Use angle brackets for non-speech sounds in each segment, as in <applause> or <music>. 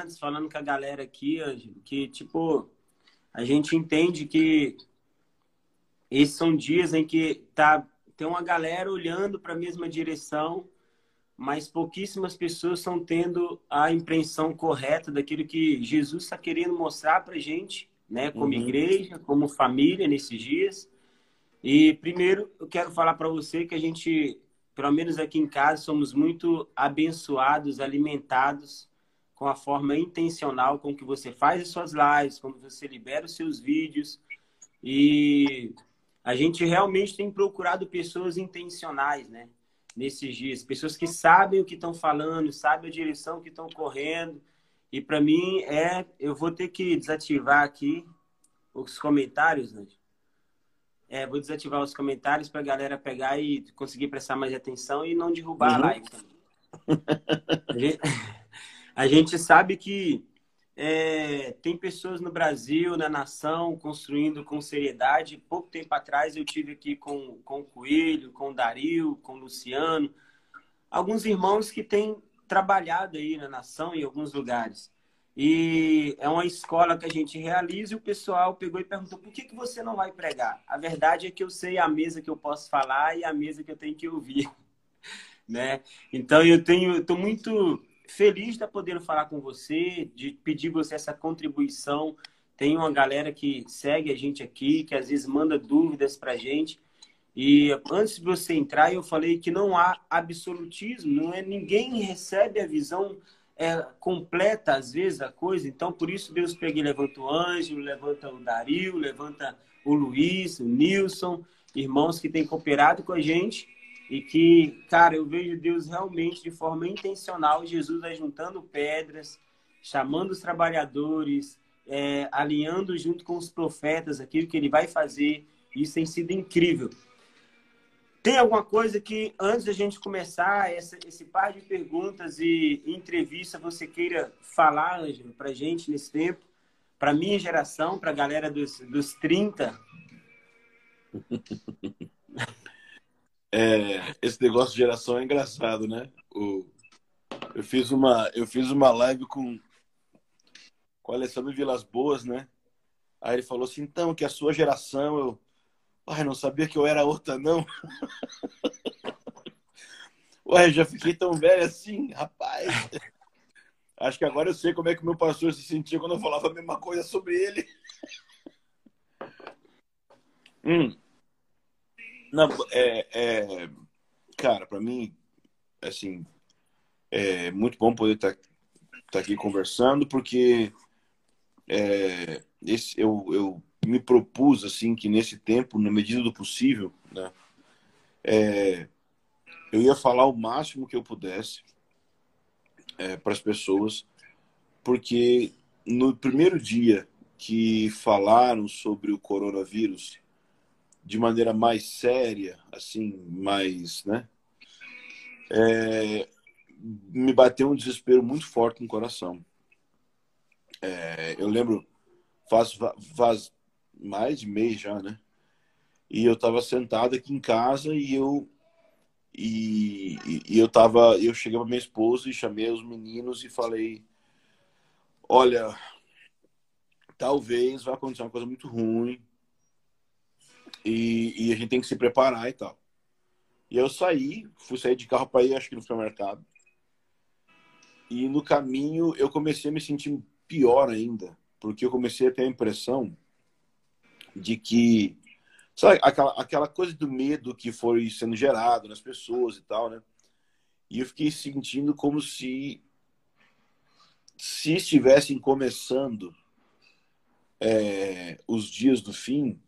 antes, falando com a galera aqui, Ângelo, que, tipo, a gente entende que esses são dias em que tá, tem uma galera olhando para a mesma direção, mas pouquíssimas pessoas estão tendo a impressão correta daquilo que Jesus está querendo mostrar para a gente, né, como uhum. igreja, como família nesses dias. E primeiro eu quero falar para você que a gente, pelo menos aqui em casa, somos muito abençoados, alimentados com a forma intencional com que você faz as suas lives, como você libera os seus vídeos. E a gente realmente tem procurado pessoas intencionais, né? Nesses dias, pessoas que sabem o que estão falando, sabem a direção que estão correndo. E para mim é, eu vou ter que desativar aqui os comentários, né? É, vou desativar os comentários para a galera pegar e conseguir prestar mais atenção e não derrubar uhum. a live. Gente, <laughs> a gente sabe que é, tem pessoas no Brasil, na nação, construindo com seriedade. Pouco tempo atrás eu tive aqui com, com o Coelho, com o Dario, com o Luciano, alguns irmãos que têm trabalhado aí na nação em alguns lugares. E é uma escola que a gente realiza e o pessoal pegou e perguntou por que, que você não vai pregar? A verdade é que eu sei a mesa que eu posso falar e a mesa que eu tenho que ouvir. <laughs> né? Então eu tenho, estou muito feliz de podendo falar com você, de pedir você essa contribuição. Tem uma galera que segue a gente aqui, que às vezes manda dúvidas para a gente. E antes de você entrar, eu falei que não há absolutismo, não é ninguém recebe a visão é, completa às vezes a coisa. Então, por isso Deus pega e levanta o Ângelo, levanta o Dario, levanta o Luiz, o Nilson, irmãos que têm cooperado com a gente e que, cara, eu vejo Deus realmente de forma intencional, Jesus vai juntando pedras, chamando os trabalhadores, é, alinhando junto com os profetas aquilo que ele vai fazer. Isso tem sido incrível. Tem alguma coisa que, antes da gente começar essa, esse par de perguntas e entrevista, você queira falar, Ângelo, para gente nesse tempo? Para minha geração, para a galera dos, dos 30? <laughs> É, esse negócio de geração é engraçado, né? O, eu, fiz uma, eu fiz uma live com, com o Alessandro Vilas Boas, né? Aí ele falou assim, então, que a sua geração, eu... Ai, não sabia que eu era outra, não. <laughs> Ué, já fiquei tão velho assim, rapaz. <laughs> Acho que agora eu sei como é que o meu pastor se sentia quando eu falava a mesma coisa sobre ele. <laughs> hum. Não, é, é, cara, para mim, assim, é muito bom poder estar tá, tá aqui conversando, porque é, esse, eu, eu me propus, assim, que nesse tempo, na medida do possível, né, é, eu ia falar o máximo que eu pudesse é, para as pessoas, porque no primeiro dia que falaram sobre o coronavírus, de maneira mais séria, assim, mais, né? É, me bateu um desespero muito forte no coração. É, eu lembro, faz, faz mais de mês já, né? E eu estava sentado aqui em casa e eu e, e, eu tava, eu cheguei para minha esposa e chamei os meninos e falei, olha, talvez vá acontecer uma coisa muito ruim e, e, a gente tem que se preparar e tal. E eu saí, fui sair de carro para ir, acho que no supermercado. E no caminho eu comecei a me sentir pior ainda, porque eu comecei a ter a impressão de que, sabe, aquela, aquela coisa do medo que foi sendo gerado nas pessoas e tal, né? E eu fiquei sentindo como se se estivessem começando é, os dias do fim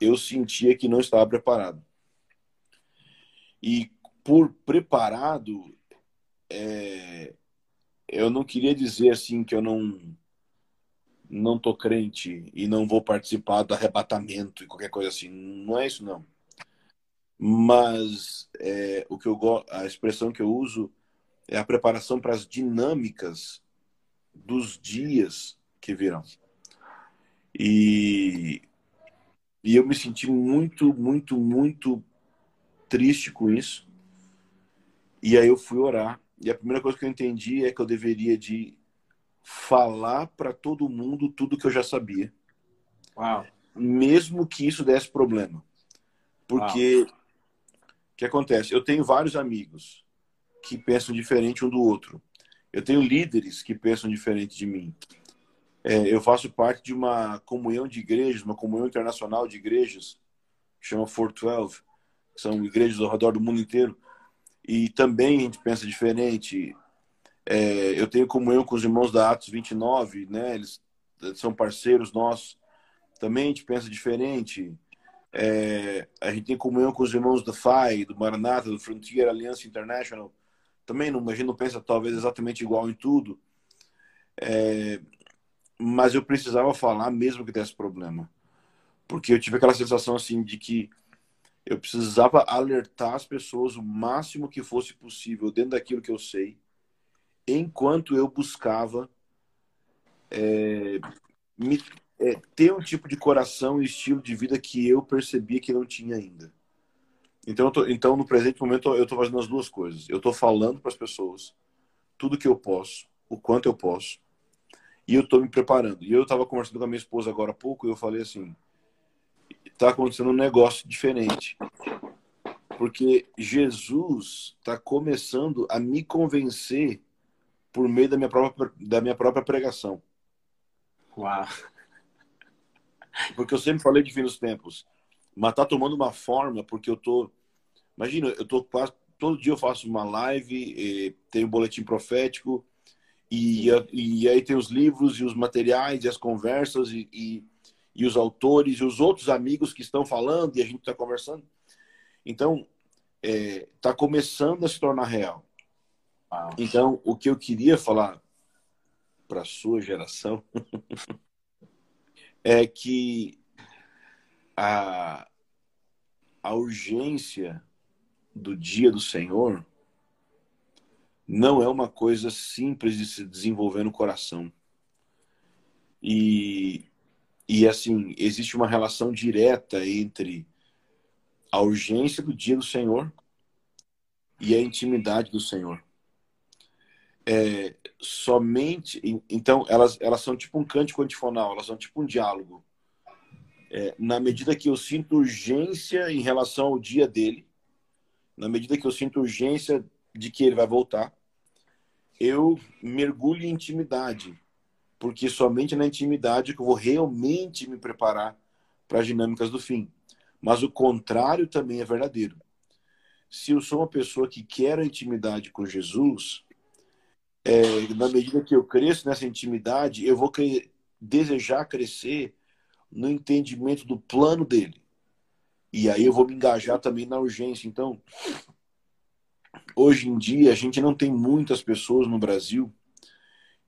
eu sentia que não estava preparado. E por preparado, é, eu não queria dizer assim que eu não não tô crente e não vou participar do arrebatamento e qualquer coisa assim. Não é isso não. Mas é, o que eu a expressão que eu uso é a preparação para as dinâmicas dos dias que virão. E e eu me senti muito, muito, muito triste com isso. E aí eu fui orar. E a primeira coisa que eu entendi é que eu deveria de falar para todo mundo tudo que eu já sabia. Uau. Mesmo que isso desse problema. Porque o que acontece? Eu tenho vários amigos que pensam diferente um do outro. Eu tenho líderes que pensam diferente de mim. É, eu faço parte de uma comunhão de igrejas, uma comunhão internacional de igrejas, que chama 412, que são igrejas ao redor do mundo inteiro. E também a gente pensa diferente. É, eu tenho comunhão com os irmãos da Atos 29, né? Eles são parceiros nossos. Também a gente pensa diferente. É, a gente tem comunhão com os irmãos da FAI, do Maranata, do Frontier Alliance International. Também não, a gente não pensa talvez exatamente igual em tudo. É, mas eu precisava falar mesmo que desse problema. Porque eu tive aquela sensação assim de que eu precisava alertar as pessoas o máximo que fosse possível dentro daquilo que eu sei, enquanto eu buscava é, me, é, ter um tipo de coração e estilo de vida que eu percebia que não tinha ainda. Então, tô, então no presente momento, eu estou fazendo as duas coisas. Eu estou falando para as pessoas tudo que eu posso, o quanto eu posso, e eu estou me preparando. E eu estava conversando com a minha esposa agora há pouco e eu falei assim: está acontecendo um negócio diferente. Porque Jesus está começando a me convencer por meio da minha própria, da minha própria pregação. Uau! Porque eu sempre falei de fim dos tempos. Mas tá tomando uma forma, porque eu tô. Imagina, eu tô quase. Todo dia eu faço uma live, tem um boletim profético, e, e aí tem os livros e os materiais e as conversas e, e, e os autores e os outros amigos que estão falando e a gente está conversando. Então, está é, tá começando a se tornar real. Uau. Então, o que eu queria falar para a sua geração <laughs> é que a, a urgência do dia do Senhor não é uma coisa simples de se desenvolver no coração. E, e assim, existe uma relação direta entre a urgência do dia do Senhor e a intimidade do Senhor. É, somente. Então, elas, elas são tipo um cântico antifonal, elas são tipo um diálogo é, na medida que eu sinto urgência em relação ao dia dele, na medida que eu sinto urgência de que ele vai voltar, eu mergulho em intimidade, porque somente na intimidade que eu vou realmente me preparar para as dinâmicas do fim. Mas o contrário também é verdadeiro. Se eu sou uma pessoa que quer a intimidade com Jesus, é, na medida que eu cresço nessa intimidade, eu vou cre desejar crescer no entendimento do plano dele. E aí eu vou me engajar também na urgência. Então, hoje em dia, a gente não tem muitas pessoas no Brasil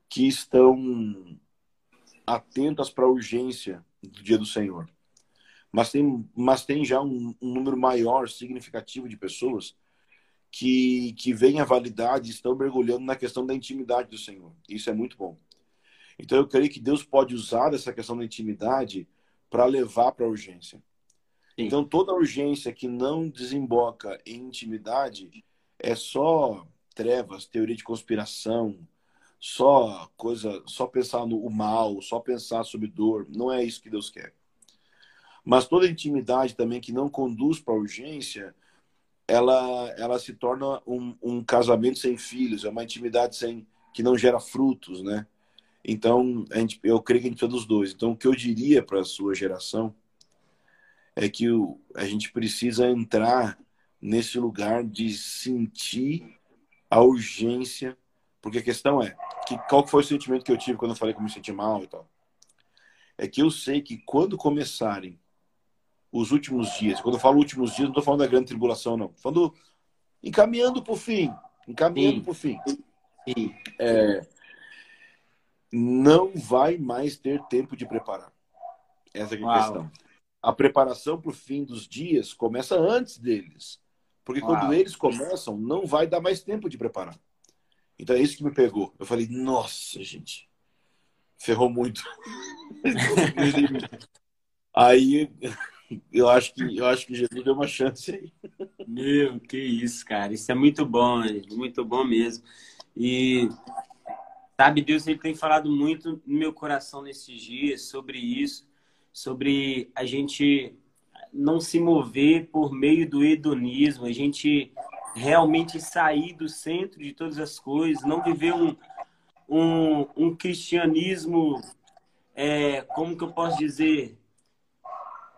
que estão atentas para a urgência do dia do Senhor. Mas tem, mas tem já um, um número maior, significativo de pessoas que, que veem a validade e estão mergulhando na questão da intimidade do Senhor. Isso é muito bom. Então eu creio que Deus pode usar essa questão da intimidade para levar para a urgência. Sim. Então toda urgência que não desemboca em intimidade é só trevas, teoria de conspiração, só coisa, só pensar no mal, só pensar sobre dor. Não é isso que Deus quer. Mas toda intimidade também que não conduz para urgência, ela, ela se torna um, um casamento sem filhos, é uma intimidade sem que não gera frutos, né? Então, a gente, eu creio que a gente precisa dos dois. Então, o que eu diria para a sua geração é que o, a gente precisa entrar nesse lugar de sentir a urgência, porque a questão é, que, qual foi o sentimento que eu tive quando eu falei que eu me senti mal e tal? É que eu sei que quando começarem os últimos dias, quando eu falo últimos dias, não estou falando da grande tribulação, não. Estou falando encaminhando para o fim. Encaminhando para o fim. Sim. É, não vai mais ter tempo de preparar. Essa é a questão. A preparação para o fim dos dias começa antes deles. Porque quando eles começam, não vai dar mais tempo de preparar. Então é isso que me pegou. Eu falei, nossa, gente, ferrou muito. <laughs> aí eu acho que eu acho que Jesus deu uma chance aí. Meu, que isso, cara. Isso é muito bom, muito bom mesmo. E Sabe, Deus ele tem falado muito no meu coração nesses dias sobre isso, sobre a gente não se mover por meio do hedonismo, a gente realmente sair do centro de todas as coisas, não viver um, um, um cristianismo, é, como que eu posso dizer,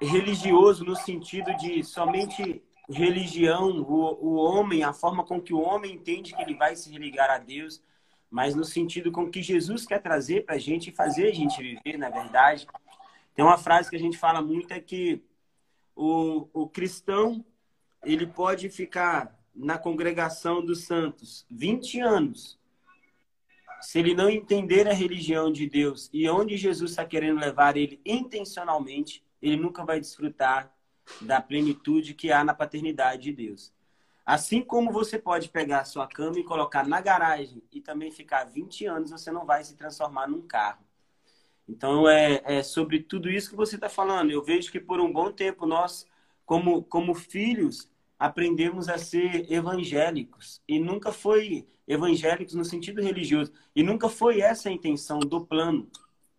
religioso no sentido de somente religião, o, o homem, a forma com que o homem entende que ele vai se religar a Deus, mas no sentido com que Jesus quer trazer para a gente e fazer a gente viver, na verdade. Tem uma frase que a gente fala muito é que o, o cristão ele pode ficar na congregação dos santos 20 anos. Se ele não entender a religião de Deus e onde Jesus está querendo levar ele intencionalmente, ele nunca vai desfrutar da plenitude que há na paternidade de Deus. Assim como você pode pegar a sua cama e colocar na garagem e também ficar 20 anos, você não vai se transformar num carro. Então, é, é sobre tudo isso que você está falando. Eu vejo que por um bom tempo nós, como, como filhos, aprendemos a ser evangélicos. E nunca foi evangélicos no sentido religioso. E nunca foi essa a intenção do plano.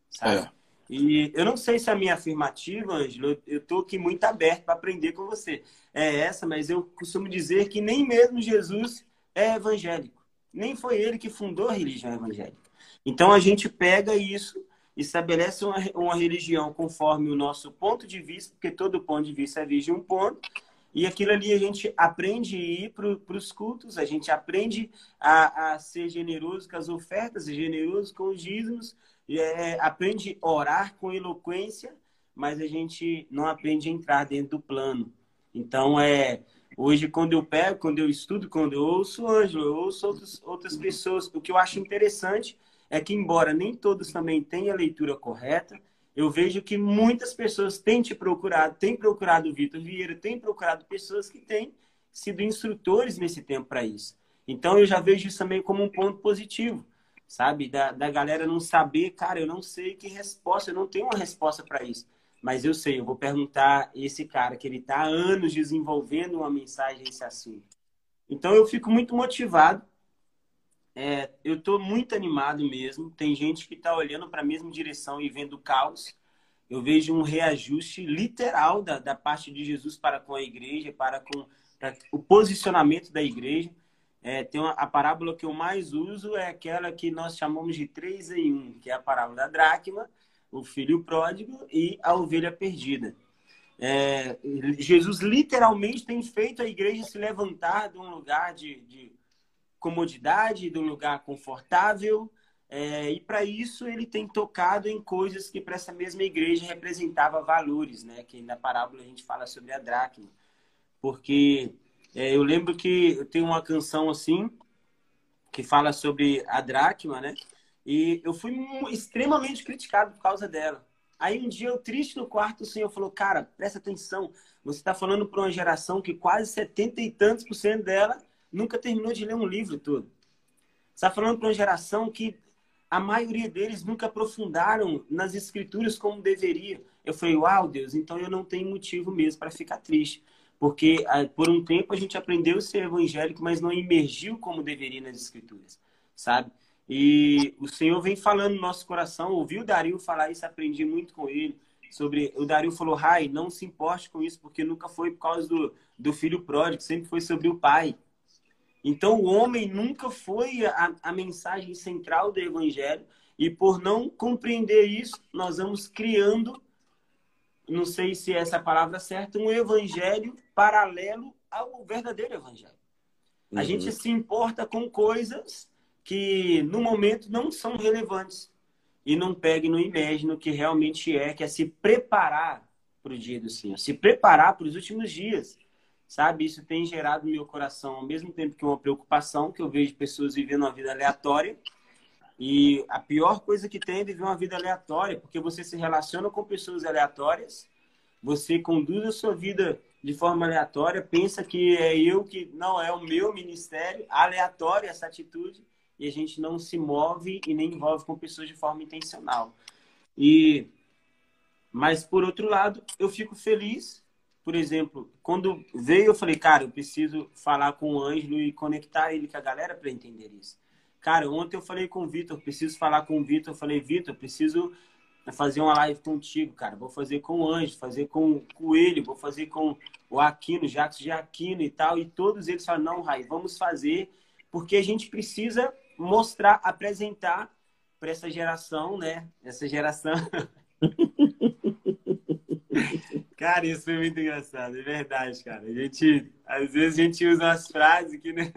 Sabe? É. E eu não sei se a minha afirmativa, Ângelo, eu estou aqui muito aberto para aprender com você. É essa, mas eu costumo dizer que nem mesmo Jesus é evangélico. Nem foi ele que fundou a religião evangélica. Então a gente pega isso, estabelece uma, uma religião conforme o nosso ponto de vista, porque todo ponto de vista é de um ponto, e aquilo ali a gente aprende a ir para os cultos, a gente aprende a, a ser generoso com as ofertas, generoso com os dízimos, é, aprende a orar com eloquência, mas a gente não aprende a entrar dentro do plano. Então, é hoje, quando eu pego, quando eu estudo, quando eu ouço Ângelo, eu ouço outros, outras pessoas, o que eu acho interessante é que, embora nem todos também tenham a leitura correta, eu vejo que muitas pessoas têm te procurado, têm procurado o Vitor Vieira, têm procurado pessoas que têm sido instrutores nesse tempo para isso. Então, eu já vejo isso também como um ponto positivo sabe? Da, da galera não saber, cara, eu não sei que resposta, eu não tenho uma resposta para isso. Mas eu sei, eu vou perguntar esse cara que ele está há anos desenvolvendo uma mensagem esse assunto. Então eu fico muito motivado. É, eu estou muito animado mesmo. Tem gente que está olhando para a mesma direção e vendo caos. Eu vejo um reajuste literal da, da parte de Jesus para com a igreja, para com para o posicionamento da igreja. É, tem uma, a parábola que eu mais uso é aquela que nós chamamos de três em um, que é a parábola da dracma, o filho pródigo e a ovelha perdida. É, Jesus literalmente tem feito a igreja se levantar de um lugar de, de comodidade, de um lugar confortável, é, e para isso ele tem tocado em coisas que para essa mesma igreja representava valores, né? Que na parábola a gente fala sobre a dracma, porque é, eu lembro que eu tenho uma canção assim, que fala sobre a dracma, né? E eu fui extremamente criticado por causa dela. Aí um dia eu triste no quarto, o senhor falou, cara, presta atenção, você está falando para uma geração que quase setenta e tantos por cento dela nunca terminou de ler um livro todo. Você está falando para uma geração que a maioria deles nunca aprofundaram nas escrituras como deveria. Eu falei, uau, Deus, então eu não tenho motivo mesmo para ficar triste. Porque ah, por um tempo a gente aprendeu a ser evangélico, mas não emergiu como deveria nas escrituras, sabe? E o Senhor vem falando no nosso coração, ouviu o Dario falar isso, aprendi muito com ele. Sobre, o Dario falou, Rai, não se importe com isso, porque nunca foi por causa do, do filho pródigo, sempre foi sobre o pai. Então, o homem nunca foi a, a mensagem central do evangelho, e por não compreender isso, nós vamos criando não sei se é essa palavra certa, um evangelho paralelo ao verdadeiro evangelho. Uhum. A gente se importa com coisas que no momento não são relevantes e não pega e não imagina o que realmente é, que é se preparar para o dia do Senhor, se preparar para os últimos dias. Sabe, isso tem gerado no meu coração, ao mesmo tempo que uma preocupação, que eu vejo pessoas vivendo uma vida aleatória, e a pior coisa que tem é viver uma vida aleatória, porque você se relaciona com pessoas aleatórias, você conduz a sua vida de forma aleatória, pensa que é eu que não é o meu ministério, aleatória essa atitude, e a gente não se move e nem envolve com pessoas de forma intencional. E mas por outro lado, eu fico feliz, por exemplo, quando veio eu falei, cara, eu preciso falar com o Ângelo e conectar ele com a galera para entender isso. Cara, ontem eu falei com o Vitor, preciso falar com o Vitor. Eu falei, Vitor, preciso fazer uma live contigo, cara. Vou fazer com o Anjo, fazer com, com ele, vou fazer com o Aquino, Jacques de Aquino e tal. E todos eles falam, não, Rai, vamos fazer, porque a gente precisa mostrar, apresentar para essa geração, né? Essa geração. <laughs> cara, isso foi muito engraçado, é verdade, cara. A gente, às vezes a gente usa umas frases que, né?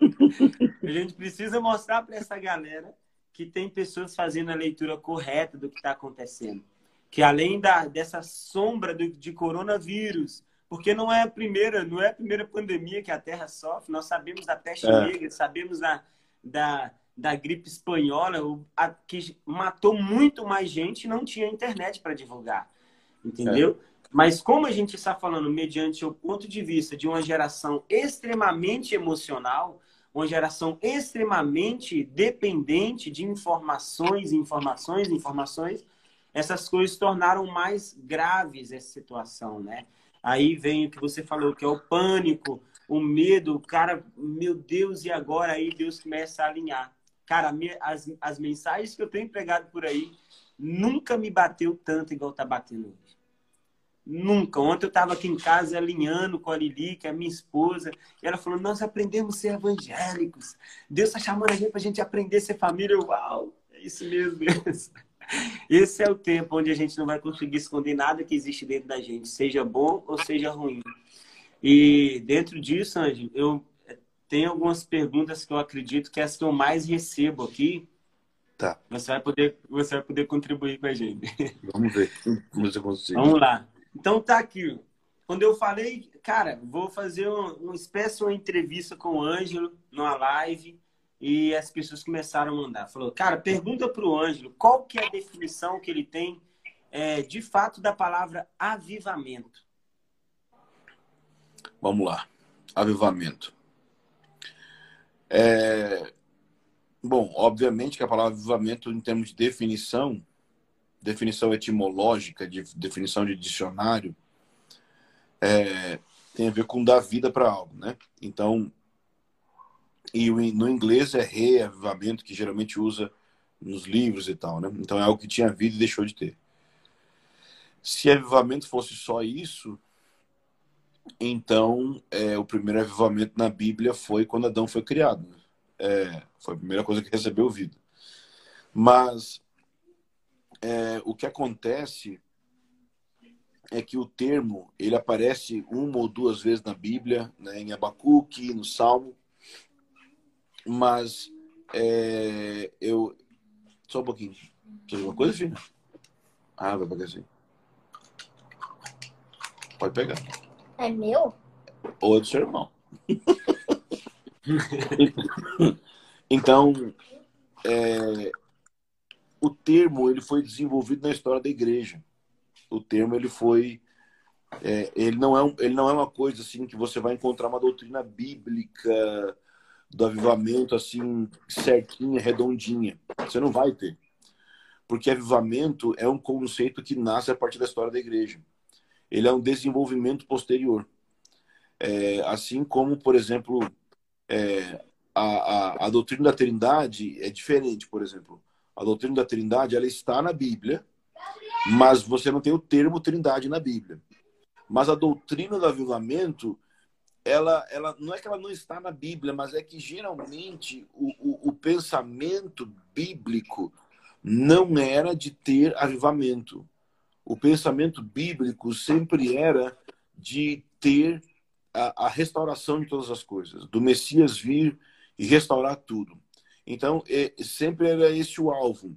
<laughs> a gente precisa mostrar para essa galera que tem pessoas fazendo a leitura correta do que está acontecendo. Que além da, dessa sombra do, de coronavírus, porque não é a primeira, não é a primeira pandemia que a Terra sofre. Nós sabemos da peste é. negra, sabemos da, da, da gripe espanhola, a, que matou muito mais gente e não tinha internet para divulgar. Entendeu? É. Mas como a gente está falando mediante o ponto de vista de uma geração extremamente emocional, uma geração extremamente dependente de informações, informações, informações, essas coisas tornaram mais graves essa situação, né? Aí vem o que você falou, que é o pânico, o medo, o cara, meu Deus, e agora aí Deus começa a alinhar. Cara, as, as mensagens que eu tenho pregado por aí nunca me bateu tanto igual tá batendo. Nunca. Ontem eu estava aqui em casa alinhando com a Lili, que é a minha esposa, e ela falou: Nós aprendemos a ser evangélicos. Deus está chamando a gente para a gente aprender a ser família. Uau, é isso mesmo. <laughs> Esse é o tempo onde a gente não vai conseguir esconder nada que existe dentro da gente, seja bom ou seja ruim. E dentro disso, Andy, eu tenho algumas perguntas que eu acredito que é as que eu mais recebo aqui. Tá. Você vai poder, você vai poder contribuir com a gente. Vamos ver. Vamos ver Vamos lá. Então tá aqui. Quando eu falei, cara, vou fazer uma, uma espécie uma entrevista com o Ângelo numa live e as pessoas começaram a mandar. Falou, cara, pergunta para o Ângelo qual que é a definição que ele tem é, de fato da palavra avivamento. Vamos lá. Avivamento. É... Bom, obviamente que a palavra avivamento, em termos de definição, definição etimológica, de definição de dicionário, é, tem a ver com dar vida para algo, né? Então, e no inglês é reavivamento, que geralmente usa nos livros e tal, né? Então é algo que tinha vida e deixou de ter. Se avivamento fosse só isso, então é, o primeiro avivamento na Bíblia foi quando Adão foi criado. Né? É, foi a primeira coisa que recebeu vida. Mas é, o que acontece é que o termo ele aparece uma ou duas vezes na Bíblia, né, em Abacuque, no Salmo, mas é, eu só um pouquinho. Tem alguma coisa, filho? Ah, vai pegar assim. Pode pegar. É meu? Ou é do seu irmão. <laughs> então, é, o termo ele foi desenvolvido na história da igreja. O termo ele foi é, ele não é um, ele não é uma coisa assim que você vai encontrar uma doutrina bíblica do avivamento assim certinha, redondinha. Você não vai ter. Porque avivamento é um conceito que nasce a partir da história da igreja. Ele é um desenvolvimento posterior. É, assim como, por exemplo, é, a, a, a doutrina da Trindade é diferente, por exemplo a doutrina da Trindade, ela está na Bíblia, mas você não tem o termo Trindade na Bíblia. Mas a doutrina do avivamento, ela, ela não é que ela não está na Bíblia, mas é que geralmente o, o, o pensamento bíblico não era de ter avivamento. O pensamento bíblico sempre era de ter a, a restauração de todas as coisas, do Messias vir e restaurar tudo. Então, é, sempre era esse o alvo.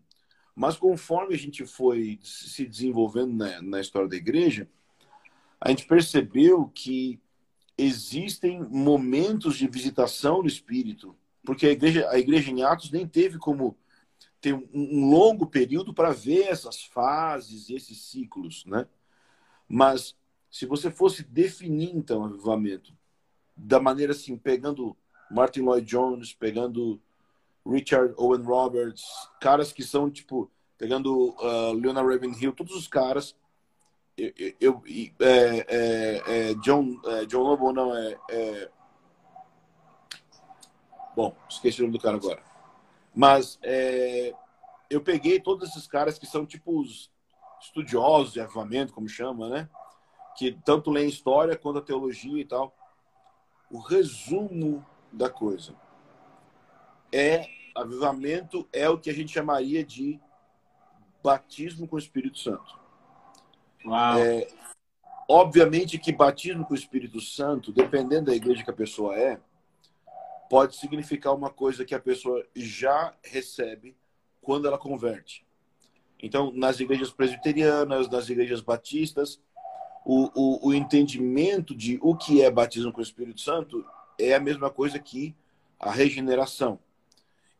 Mas conforme a gente foi se desenvolvendo na, na história da igreja, a gente percebeu que existem momentos de visitação no Espírito, porque a igreja, a igreja em Atos nem teve como ter um, um longo período para ver essas fases, esses ciclos, né? Mas se você fosse definir então o avivamento da maneira assim, pegando Martin Lloyd Jones, pegando Richard Owen Roberts, caras que são, tipo, pegando uh, Leonard Ravenhill, todos os caras. Eu, eu é, é, é, John, é, John Lobo não é, é, Bom, esqueci o nome do cara agora. Mas é, eu peguei todos esses caras que são tipo os estudiosos de avivamento, como chama, né? Que tanto leem história quanto a teologia e tal. O resumo da coisa é avivamento é o que a gente chamaria de batismo com o Espírito Santo. Uau. É, obviamente que batismo com o Espírito Santo, dependendo da igreja que a pessoa é, pode significar uma coisa que a pessoa já recebe quando ela converte. Então, nas igrejas presbiterianas, nas igrejas batistas, o, o, o entendimento de o que é batismo com o Espírito Santo é a mesma coisa que a regeneração.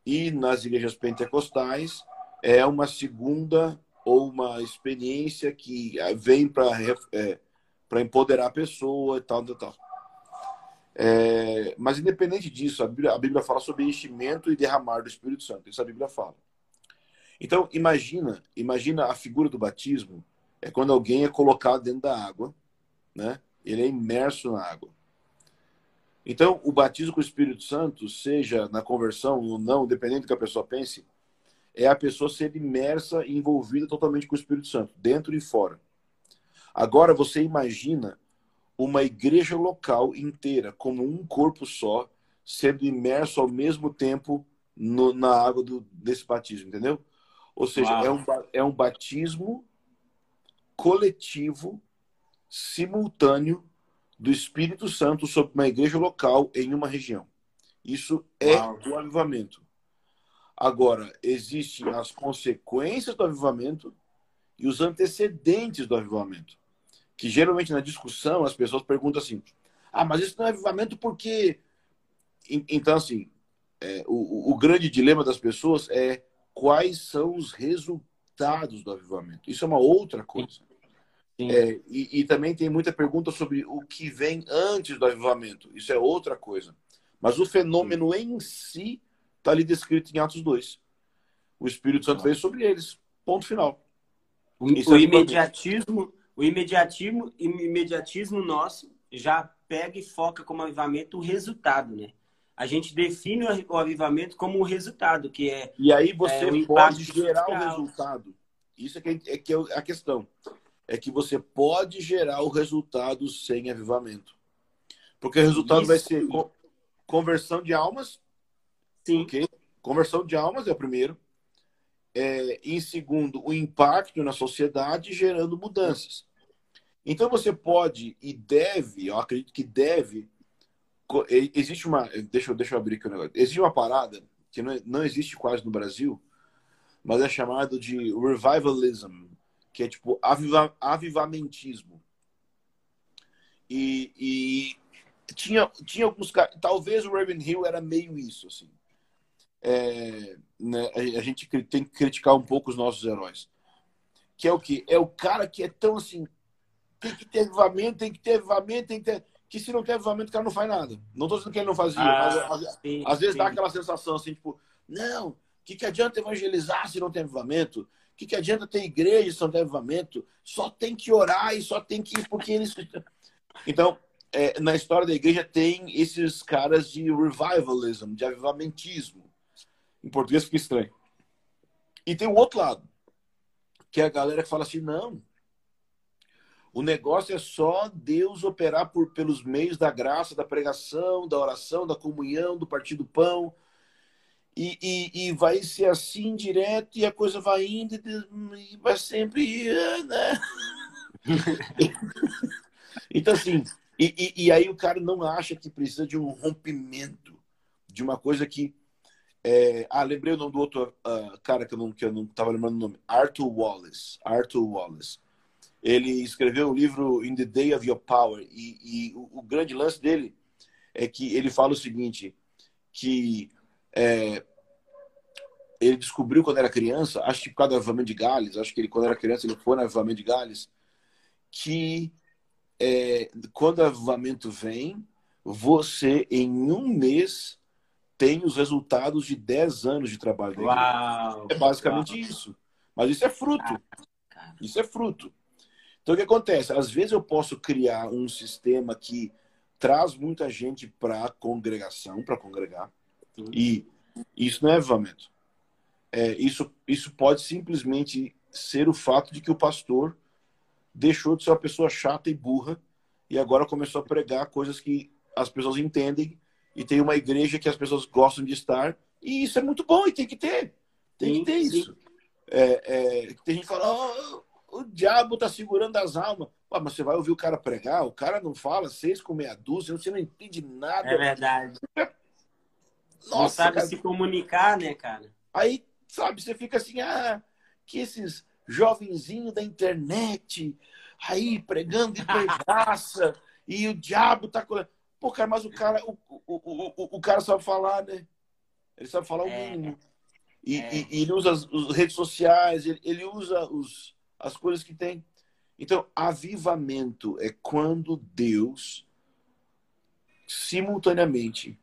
E nas igrejas pentecostais é uma segunda ou uma experiência que vem para é, para empoderar a pessoa e tal, tal, tal. É, mas independente disso, a Bíblia, a Bíblia fala sobre enchimento e derramar do Espírito Santo. Isso a Bíblia fala. Então, imagina, imagina a figura do batismo é quando alguém é colocado dentro da água, né? Ele é imerso na água. Então, o batismo com o Espírito Santo, seja na conversão ou não, dependendo do que a pessoa pense, é a pessoa ser imersa e envolvida totalmente com o Espírito Santo, dentro e fora. Agora, você imagina uma igreja local inteira, como um corpo só, sendo imerso ao mesmo tempo no, na água do, desse batismo, entendeu? Ou seja, é um, é um batismo coletivo, simultâneo, do Espírito Santo sobre uma igreja local em uma região. Isso é Uau. o avivamento. Agora, existem as consequências do avivamento e os antecedentes do avivamento. Que geralmente na discussão as pessoas perguntam assim: ah, mas isso não é avivamento porque. Então, assim, é, o, o grande dilema das pessoas é quais são os resultados do avivamento. Isso é uma outra coisa. É, e, e, também tem muita pergunta sobre o que vem antes do avivamento. Isso é outra coisa. Mas o fenômeno Sim. em si está ali descrito em Atos 2. O Espírito Santo veio sobre eles. Ponto final. O, o é imediatismo, o imediatismo, imediatismo nosso já pega e foca como avivamento o resultado, né? A gente define o avivamento como o resultado, que é. E aí você é, pode gerar o resultado. Isso é que é, que é a questão é que você pode gerar o resultado sem avivamento. Porque o resultado Isso. vai ser conversão de almas. Sim. Okay? Conversão de almas é o primeiro. É, em segundo, o impacto na sociedade gerando mudanças. Então você pode e deve, eu acredito que deve. Existe uma. Deixa, eu, deixa eu abrir aqui o um negócio. Existe uma parada que não, não existe quase no Brasil, mas é chamado de revivalism que é tipo aviva, avivamentismo. E, e, tinha, tinha alguns caras. Talvez o Raven Hill era meio isso, assim. É, né, a gente tem que criticar um pouco os nossos heróis. Que é o que? É o cara que é tão assim. Tem que ter avivamento, tem que ter avivamento, tem que ter. Que se não tem avivamento, o cara não faz nada. Não tô dizendo que ele não fazia, ah, mas sim, às, vezes sim. dá aquela sensação assim, tipo, não, o que, que adianta evangelizar se não tem avivamento? O que, que adianta ter igreja São Avivamento? Só tem que orar e só tem que ir porque eles. <laughs> Então, é, na história da igreja tem esses caras de revivalism, de avivamentismo. Em português fica estranho. E tem o outro lado, que é a galera que fala assim: não, o negócio é só Deus operar por, pelos meios da graça, da pregação, da oração, da comunhão, do partir do pão, e, e, e, vai ser assim direto e a coisa vai indo e vai sempre né? <laughs> então, assim, e, e, aí o cara não acha que precisa de um rompimento, de uma coisa que. É... Ah, lembrei o nome do outro uh, cara que eu não que eu não estava lembrando o nome. Arthur Wallace. Arthur Wallace. Ele escreveu o livro In the Day of Your Power. E, e o, o grande lance dele é que ele fala o seguinte: que é, ele descobriu quando era criança, acho que por causa do avivamento de Gales, acho que ele, quando era criança, ele foi no avivamento de Gales, que é, quando o avivamento vem, você, em um mês, tem os resultados de 10 anos de trabalho. Uau, é basicamente uau. isso. Mas isso é fruto. Isso é fruto. Então, o que acontece? Às vezes eu posso criar um sistema que traz muita gente para a congregação, para congregar, e isso não é avivamento. é, isso, isso pode simplesmente ser o fato de que o pastor deixou de ser uma pessoa chata e burra e agora começou a pregar coisas que as pessoas entendem e tem uma igreja que as pessoas gostam de estar e isso é muito bom e tem que ter. Tem sim, que ter sim. isso. É, é, tem gente que fala, oh, o diabo tá segurando as almas. Pô, mas você vai ouvir o cara pregar, o cara não fala seis com meia dúzia, você não entende nada. É verdade. Nossa, não sabe cara. se comunicar, né, cara? Aí, sabe, você fica assim, ah, que esses jovenzinhos da internet aí pregando de graça <laughs> e o diabo tá com. Pô, cara, mas o cara, o, o, o, o cara sabe falar, né? Ele sabe falar o é. mínimo. E, é. e, e, ele usa as, as redes sociais, ele, ele usa os, as coisas que tem. Então, avivamento é quando Deus simultaneamente,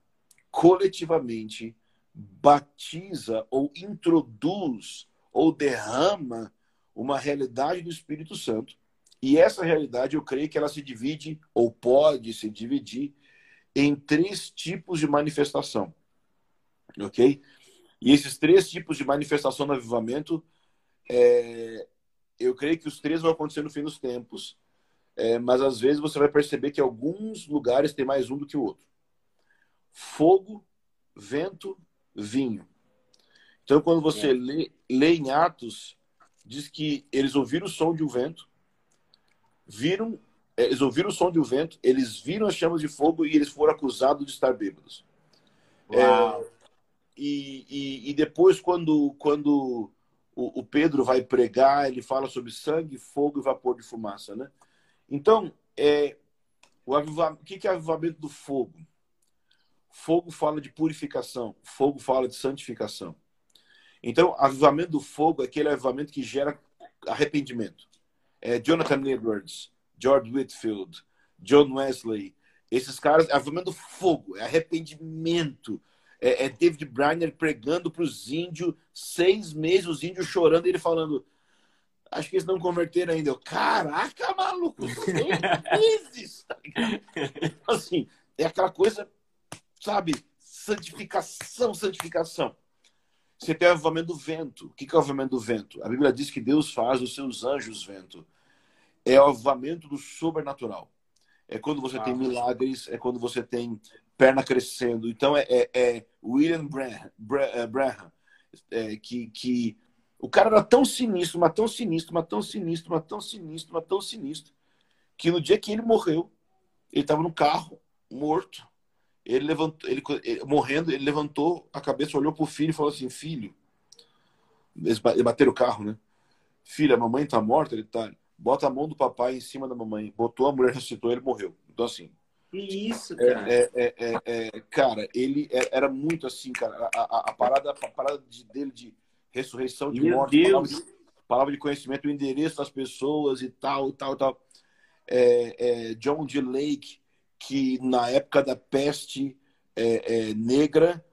coletivamente, batiza ou introduz ou derrama uma realidade do Espírito Santo. E essa realidade, eu creio que ela se divide ou pode se dividir em três tipos de manifestação. Ok? E esses três tipos de manifestação do avivamento, é, eu creio que os três vão acontecer no fim dos tempos, é, mas às vezes você vai perceber que alguns lugares tem mais um do que o outro. Fogo, vento, vinho. Então, quando você é. lê, lê em Atos, diz que eles ouviram o som de um vento, viram, é, eles ouviram o som de um vento, eles viram as chamas de fogo e eles foram acusados de estar bêbados. É, e, e, e, depois, quando, quando o, o, Pedro vai pregar, ele fala sobre sangue, fogo e vapor de fumaça, né? Então, é, o, o que é avivamento do fogo? Fogo fala de purificação, fogo fala de santificação. Então, avivamento do fogo é aquele avivamento que gera arrependimento. É Jonathan Edwards, George Whitfield, John Wesley, esses caras, avivamento do fogo, é arrependimento, é, é David Briner pregando para os índios, seis meses, os índios chorando, e ele falando, acho que eles não converteram ainda. Eu, caraca, maluco, <laughs> seis meses! Tá assim, é aquela coisa, sabe, santificação, santificação. Você tem o avivamento do vento. O que é o avivamento do vento? A Bíblia diz que Deus faz os seus anjos vento. É o avivamento do sobrenatural. É quando você ah, tem milagres, é quando você tem perna crescendo. Então é, é, é William Branham, Branham é, que, que o cara era tão sinistro, mas tão sinistro, mas tão sinistro, mas tão sinistro, mas tão sinistro, que no dia que ele morreu, ele estava no carro, morto. Ele levantou, ele, ele, morrendo, ele levantou a cabeça, olhou pro filho e falou assim: Filho, eles bateram o carro, né? Filha, a mamãe tá morta, ele tá. Bota a mão do papai em cima da mamãe. Botou a mulher, ressuscitou, ele morreu. Então, assim, isso, é, cara. É, é, é, é, cara, ele era muito assim, cara. A, a, a parada, a parada de, dele de ressurreição de Meu morte, palavra de, palavra de, conhecimento, o endereço das pessoas e tal, tal, tal. É, John D. Lake, que na época da peste negra,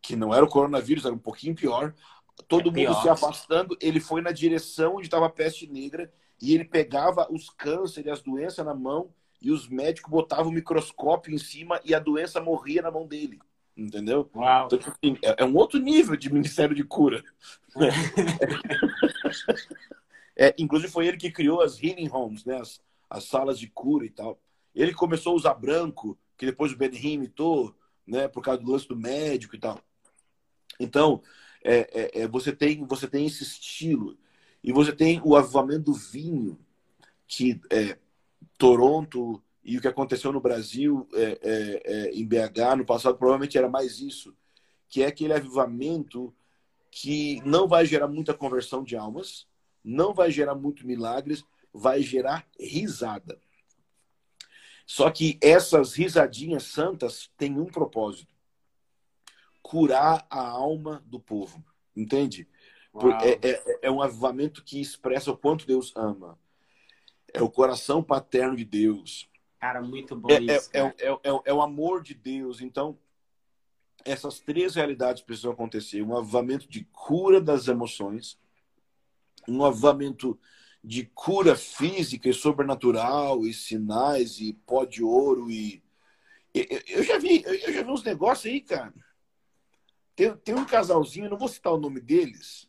que não era o coronavírus, era um pouquinho pior, todo mundo pior. se afastando, ele foi na direção onde estava a peste negra e ele pegava os cânceres, as doenças na mão e os médicos botavam o microscópio em cima e a doença morria na mão dele. Entendeu? Uau. Então, tipo assim, é, é, um outro nível de <laughs> Ministério de Cura. <laughs> é, inclusive foi ele que criou as healing homes, né? As, as salas de cura e tal. Ele começou a usar branco, que depois o Ben imitou, né? Por causa do lance do médico e tal. Então, é, é, é, você, tem, você tem esse estilo. E você tem o avivamento do vinho, que é, Toronto e o que aconteceu no Brasil, é, é, é em BH, no passado, provavelmente era mais isso, que é aquele avivamento que não vai gerar muita conversão de almas, não vai gerar muito milagres, vai gerar risada. Só que essas risadinhas santas têm um propósito: curar a alma do povo. Entende? É, é, é, um avivamento que expressa o quanto Deus ama é o coração paterno de Deus. Cara, muito bom é, isso. É, é, é, é, o amor de Deus. Então, essas três realidades precisam acontecer: um avivamento de cura das emoções, um avivamento de cura física e sobrenatural, e sinais, e pó de ouro, e. Eu já vi, eu já vi uns negócios aí, cara. tem, tem um casalzinho, não vou citar o nome deles,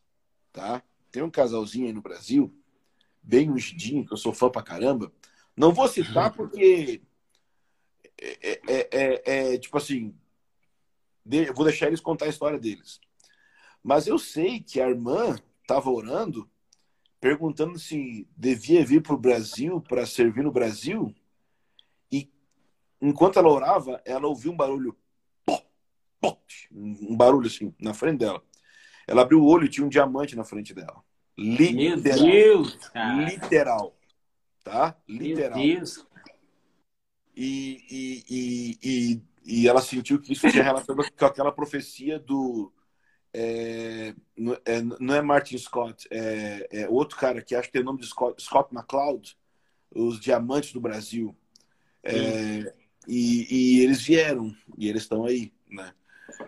tá? Tem um casalzinho aí no Brasil, bem ungidinho, que eu sou fã pra caramba. Não vou citar porque é, é, é, é, é tipo assim, de, vou deixar eles contar a história deles. Mas eu sei que a irmã estava orando, perguntando se devia vir para o Brasil para servir no Brasil. E enquanto ela orava, ela ouviu um barulho, um barulho assim na frente dela. Ela abriu o olho e tinha um diamante na frente dela. Literal. Meu Deus, cara. Literal. Tá? Literal. Meu Deus. E, e, e, e, e ela sentiu que isso tinha relação com aquela profecia do. É, é, não é Martin Scott, é, é, outro cara que acho que tem o nome de Scott, Scott McCloud, os Diamantes do Brasil. É, e, e, eles vieram, e eles estão aí, né?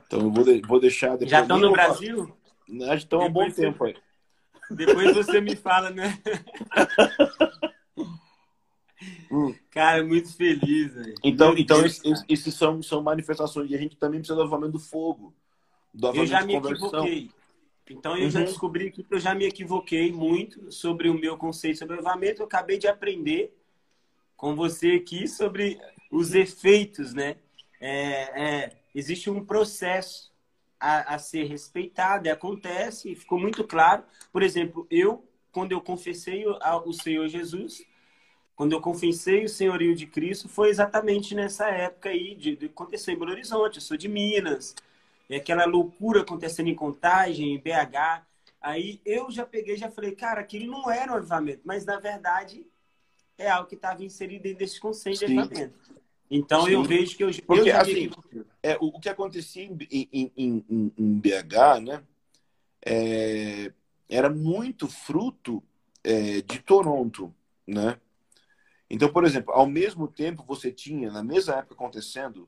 Então eu vou, de, vou deixar. Já estão no Brasil? Já estão há um bom tempo aí. Depois você me fala, né? Hum. Cara, muito feliz. Véio. Então, então esses, esses, são, são manifestações. E a gente também precisa do avamento do fogo. Eu já me equivoquei. Então, eu uhum. já descobri que eu já me equivoquei muito sobre o meu conceito sobre avamento. Eu acabei de aprender com você aqui sobre os efeitos, né? É, é, existe um processo a, a ser respeitado, e acontece, e ficou muito claro. Por exemplo, eu, quando eu confessei o, o Senhor Jesus, quando eu confessei o senhorio de Cristo, foi exatamente nessa época aí, de, de aconteceu em Belo Horizonte, eu sou de Minas, e aquela loucura acontecendo em Contagem, em BH. Aí eu já peguei já falei, cara, aquilo não era um avivamento, mas na verdade é algo que estava inserido dentro desse conceito Sim. de avivamento. Então Sim. eu vejo que eu, Porque, eu assim, é, o, o, que acontecia em, em, em, em BH, né, é, era muito fruto é, de Toronto, né? Então, por exemplo, ao mesmo tempo você tinha, na mesma época acontecendo,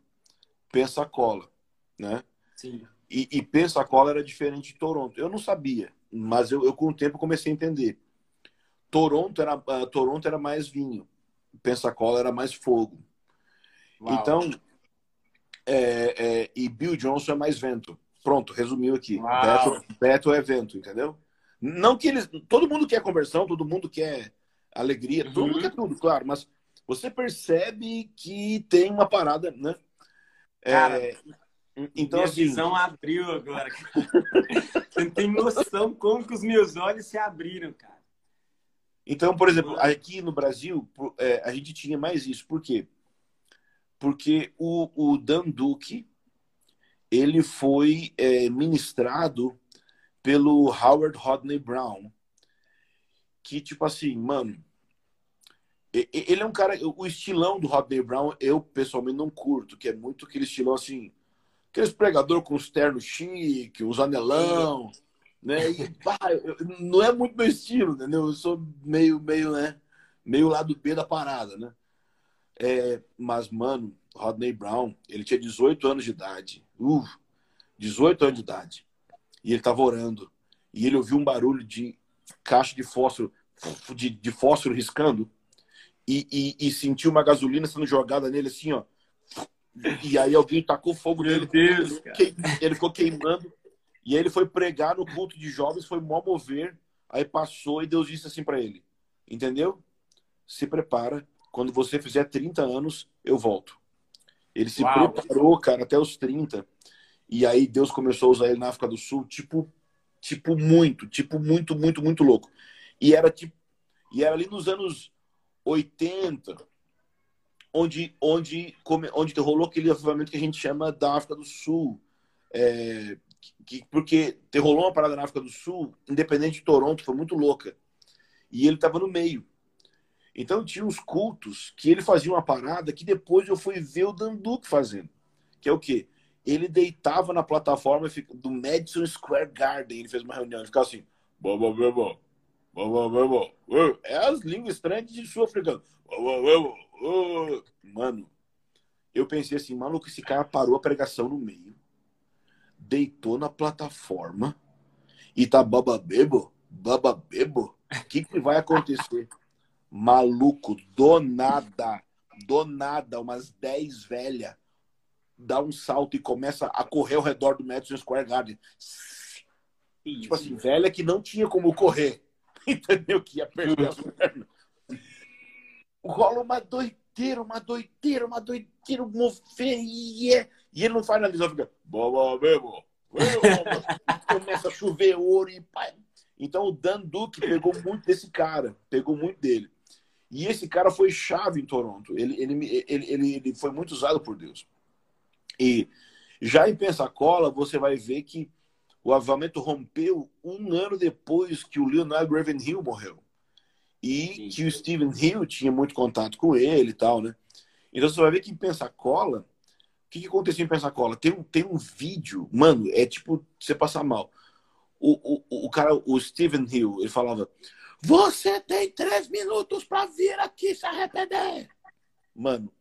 Pensacola, né? Sim. E, e Pensacola era diferente de Toronto. Eu não sabia, mas eu, eu com o tempo comecei a entender. Toronto era, uh, Toronto era mais vinho, Pensacola era mais fogo. Uau. Então, é, é, e Bill Johnson é mais vento. Pronto, resumiu aqui. Beto, Beto é vento, entendeu? Não que eles. Todo mundo quer conversão, todo mundo quer alegria, uhum. todo mundo quer tudo, claro, mas você percebe que tem uma parada, né? É, cara, é, então, minha assim... visão abriu agora. <laughs> Você não tem noção como que os meus olhos se abriram, cara. Então, por exemplo, aqui no Brasil, é, a gente tinha mais isso. Por quê? Porque o, o Dan Duque, ele foi é, ministrado pelo Howard Rodney Brown, que, tipo assim, mano, ele é um cara, o estilão do Rodney Brown, eu pessoalmente não curto, que é muito aquele estilão assim, aqueles pregador com os ternos chique, os anelão, né? E, pá, não é muito meu estilo, entendeu? Eu sou meio, meio, né? Meio lado B da parada, né? É, mas, mano, Rodney Brown, ele tinha 18 anos de idade. Uh, 18 anos de idade. E ele tava orando. E ele ouviu um barulho de caixa de fósforo, de, de fósforo riscando e, e, e sentiu uma gasolina sendo jogada nele assim, ó. E aí alguém tacou fogo Meu nele. Deus, ele, ele ficou queimando. E aí ele foi pregar no culto de jovens, foi mó mover. Aí passou e Deus disse assim para ele: Entendeu? Se prepara. Quando você fizer 30 anos, eu volto. Ele se Uau. preparou, cara, até os 30. E aí Deus começou a usar ele na África do Sul, tipo, tipo muito, tipo muito, muito, muito louco. E era tipo, e era ali nos anos 80, onde, onde, onde rolou aquele avivamento que a gente chama da África do Sul. É, que, porque rolou uma parada na África do Sul, independente de Toronto, foi muito louca. E ele estava no meio. Então tinha uns cultos que ele fazia uma parada que depois eu fui ver o Danduque fazendo. Que é o quê? Ele deitava na plataforma do Madison Square Garden. Ele fez uma reunião. Ele ficava assim: bom, bom, bom, bom. É as línguas estranhas de sul-africano. Mano, eu pensei assim, maluco, esse cara parou a pregação no meio, deitou na plataforma e tá bababebo, bababebo. O que, que vai acontecer? <laughs> Maluco, do nada, do nada, umas 10 velhas dá um salto e começa a correr ao redor do Madison Square Garden. Isso. Tipo assim, velha que não tinha como correr. <laughs> Entendeu? Que ia perder as pernas. Rola uma doideira, uma doideira, uma doideira, mover, e, é... e ele não nada, fica, boa mesmo. <laughs> Começa a chover ouro e pai. Então o Dan Duque pegou muito desse cara, pegou muito dele. E esse cara foi chave em Toronto. Ele, ele, ele, ele, foi muito usado por Deus. E já em Pensacola, você vai ver que o avamento rompeu um ano depois que o Leonard Ravenhill morreu. E Sim. que o Stephen Hill tinha muito contato com ele e tal, né? Então você vai ver que em Pensacola, o que, que aconteceu em Pensacola? Tem um, tem um vídeo, mano, é tipo você passar mal. O, o, o cara, o Stephen Hill, ele falava: Você tem três minutos para vir aqui se arrepender. Mano,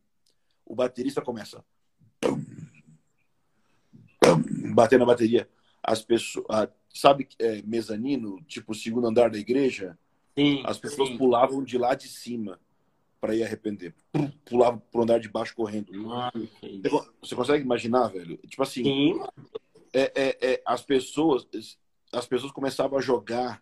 o baterista começa. bater na bateria. As pessoas. Sabe, é, mezanino, tipo o segundo andar da igreja? Sim, As pessoas sim. pulavam de lá de cima para ir arrepender. Pulavam pro andar de baixo correndo. Mano, Você consegue imaginar, velho? Tipo assim, Sim, é, é, é, as pessoas as pessoas começavam a jogar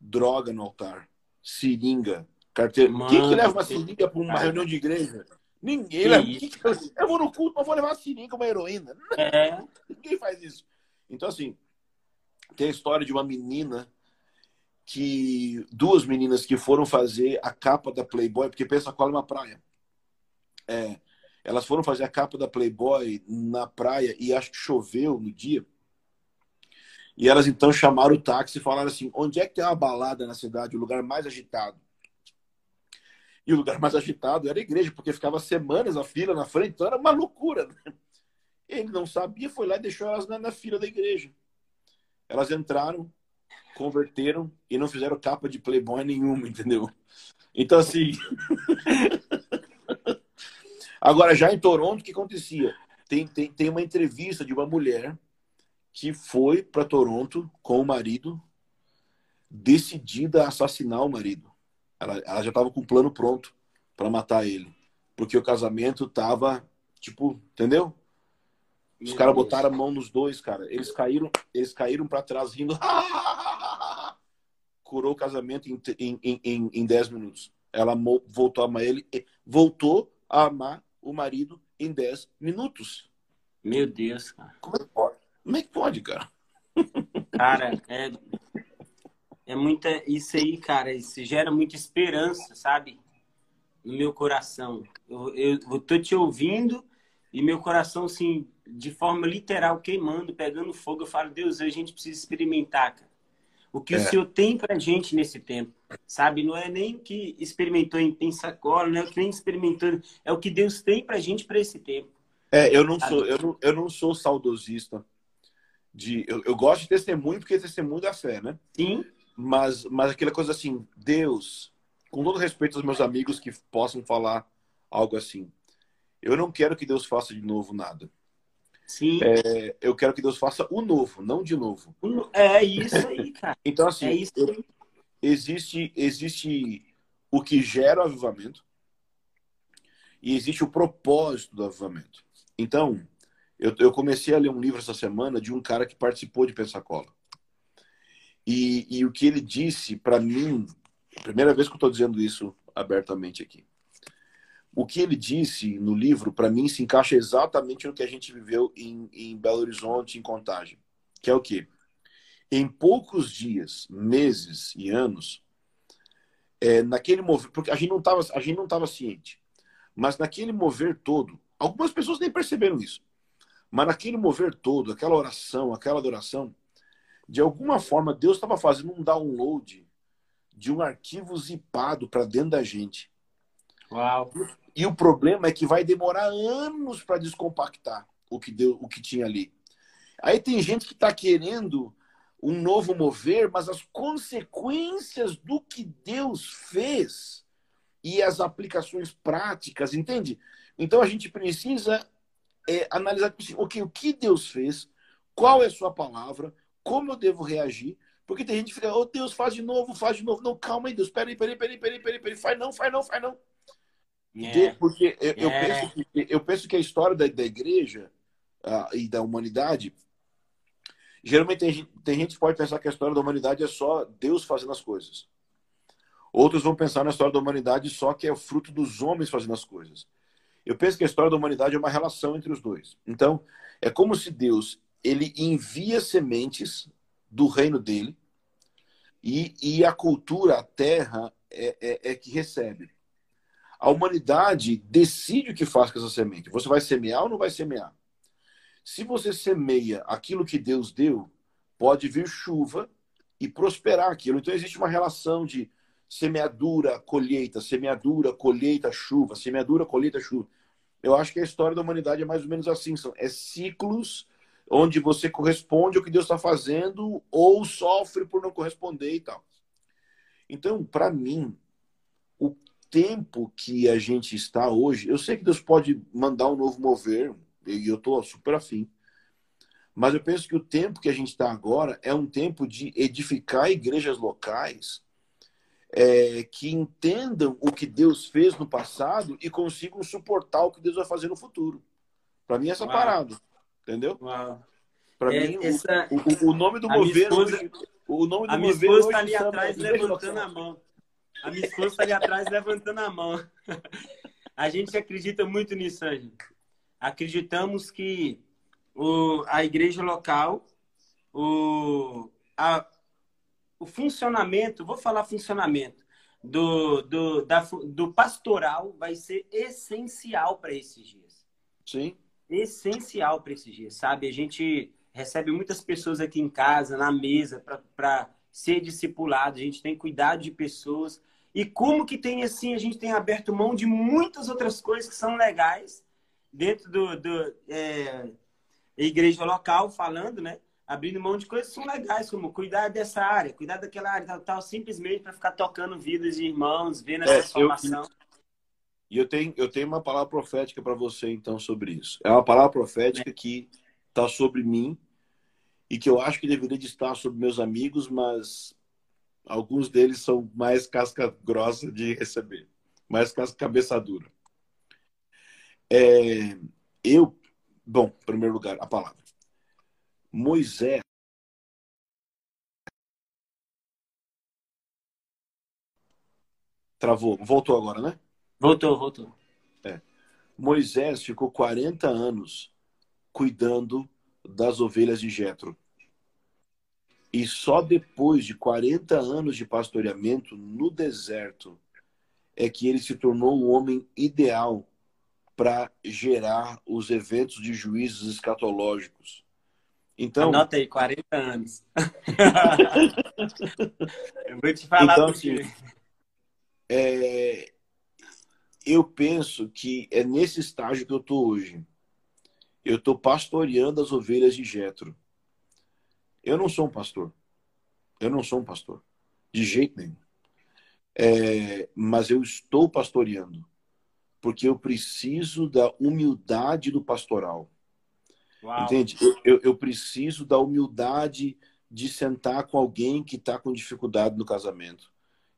droga no altar, seringa, carteira. Mano, Quem que leva uma seringa para uma cara. reunião de igreja? Ninguém. Que leva. Quem que- Eu vou no culto, mas vou levar uma seringa, uma heroína. é. Ninguém faz isso. Então, assim, tem a história de uma menina que. Duas meninas que foram fazer a capa da Playboy, porque Pensacola é uma praia. É, elas foram fazer a capa da Playboy na praia e acho que choveu no dia. E elas então chamaram o táxi e falaram assim: onde é que tem uma balada na cidade, o lugar mais agitado? E o lugar mais agitado era a igreja, porque ficava semanas a fila na frente, então era uma loucura. Né? Ele não sabia, foi lá e deixou elas na, na fila da igreja. Elas entraram, converteram e não fizeram capa de Playboy nenhuma, entendeu? Então, assim. <laughs> Agora, já em Toronto, o que acontecia? Tem, tem, tem uma entrevista de uma mulher que foi para Toronto com o marido, decidida a assassinar o marido. Ela, ela já estava com o plano pronto para matar ele. Porque o casamento tava, tipo, entendeu? Os caras botaram a mão nos dois, cara. Eles caíram, eles caíram para trás rindo. <laughs> Curou o casamento em, em, em, em, em 10 minutos. Ela voltou a amar ele, voltou a amar o marido em 10 minutos. Meu Deus, cara. Como é que pode? Como é que pode, cara? Cara, é, é muita. Isso aí, cara, isso gera muita esperança, sabe? No meu coração. Eu, eu, eu tô te ouvindo e meu coração, assim, de forma literal, queimando, pegando fogo. Eu falo, Deus, a gente precisa experimentar, cara. O que É. o Senhor tem pra gente nesse tempo, sabe? Não é nem o que experimentou em Pensacola, não é o que nem experimentou, é o que Deus tem pra gente pra esse tempo. É, eu não sou, eu não, eu não sou saudosista. De, eu, eu gosto de testemunho porque é testemunho da fé, né? Sim, Mas, mas aquela coisa assim, Deus, com todo respeito aos meus amigos que possam falar algo assim, eu não quero que Deus faça de novo nada. sim. É, eu quero que Deus faça o novo, não de novo. É isso aí, cara. <laughs> Então, assim, É isso eu- existe, existe o que gera o avivamento e existe o propósito do avivamento. Então, eu, eu comecei a ler um livro essa semana de um cara que participou de Pensacola. E, e o que ele disse para mim, primeira vez que eu estou dizendo isso abertamente aqui. O que ele disse no livro, para mim, se encaixa exatamente no que a gente viveu em, em Belo Horizonte, em Contagem. Que é o quê? Em poucos dias, meses e anos, é, naquele mover, porque a gente não estava a gente não estava ciente, mas naquele mover todo, algumas pessoas nem perceberam isso, mas naquele mover todo, aquela oração, aquela adoração, de alguma forma Deus estava fazendo um download de um arquivo zipado para dentro da gente. Uau. E o problema é que vai demorar anos para descompactar o que deu, o que tinha ali. Aí tem gente que está querendo um novo mover, mas as consequências do que Deus fez e as aplicações práticas, entende? Então a gente precisa é, analisar tipo assim, okay, o que Deus fez, qual é a sua palavra, como eu devo reagir, porque tem gente que fica, oh Deus, faz de novo, faz de novo. Não, calma aí, Deus, peraí, peraí, peraí, peraí, peraí, peraí, faz não, faz não, faz não. É. Porque eu, eu É. penso que, eu penso que a história da, da igreja uh, e da humanidade, geralmente tem, tem gente que pode pensar que a história da humanidade é só Deus fazendo as coisas. Outros vão pensar na história da humanidade só que é o fruto dos homens fazendo as coisas. Eu penso que a história da humanidade é uma relação entre os dois. Então, é como se Deus ele envia sementes do reino dele e, e a cultura, a terra, é, é, é que recebe. A humanidade decide o que faz com essa semente. Você vai semear ou não vai semear? Se você semeia aquilo que Deus deu, pode vir chuva e prosperar aquilo. Então existe uma relação de semeadura, colheita, semeadura, colheita, chuva, semeadura, colheita, chuva. Eu acho que a história da humanidade é mais ou menos assim, são é ciclos onde você corresponde ao que Deus está fazendo ou sofre por não corresponder e tal. Então, para mim, o tempo que a gente está hoje, eu sei que Deus pode mandar um novo mover, e eu estou super afim, mas eu penso que o tempo que a gente está agora é um tempo de edificar igrejas locais é, que entendam o que Deus fez no passado e consigam suportar o que Deus vai fazer no futuro. Para mim, é essa Uau. parada. Entendeu? Para é, mim, essa... o, o, o, nome do mover. Esposa... O nome do a minha esposa está ali atrás levantando a mão. A minha esposa está ali atrás levantando a mão. <laughs> A gente acredita muito nisso, gente. Acreditamos que o, a igreja local, o, a, o funcionamento, vou falar funcionamento, do, do, da, do pastoral vai ser essencial para esses dias. Sim. Essencial para esses dias, sabe? A gente recebe muitas pessoas aqui em casa, na mesa, para ser discipulado, a gente tem cuidado de pessoas. E como que tem assim, a gente tem aberto mão de muitas outras coisas que são legais dentro do, do é, igreja local, falando, né? Abrindo mão de coisas que são legais, como cuidar dessa área, cuidar daquela área, tal, tal simplesmente para ficar tocando vidas de irmãos, vendo essa é, transformação. E eu, eu, tenho, eu tenho uma palavra profética para você, então, sobre isso. É uma palavra profética é. que está sobre mim e que eu acho que deveria de estar sobre meus amigos, mas alguns deles são mais casca grossa de receber, mais casca cabeça dura. É, eu, bom, em primeiro lugar, a palavra. Moisés Travou. Voltou agora, né? Voltou, voltou. É. Moisés ficou 40 anos cuidando das ovelhas de Jetro. E só depois de 40 anos de pastoreamento no deserto é que ele se tornou o homem ideal para gerar os eventos de juízos escatológicos. Então, Anota aí, 40 anos. <laughs> eu vou te falar então, porque... assim, é, eu penso que é nesse estágio que eu estou hoje eu estou pastoreando as ovelhas de Jetro. Eu não sou um pastor. Eu não sou um pastor. De jeito nenhum. É, mas eu estou pastoreando. Porque eu preciso da humildade do pastoral. Uau. Entende? Eu, eu, preciso da humildade de sentar com alguém que está com dificuldade no casamento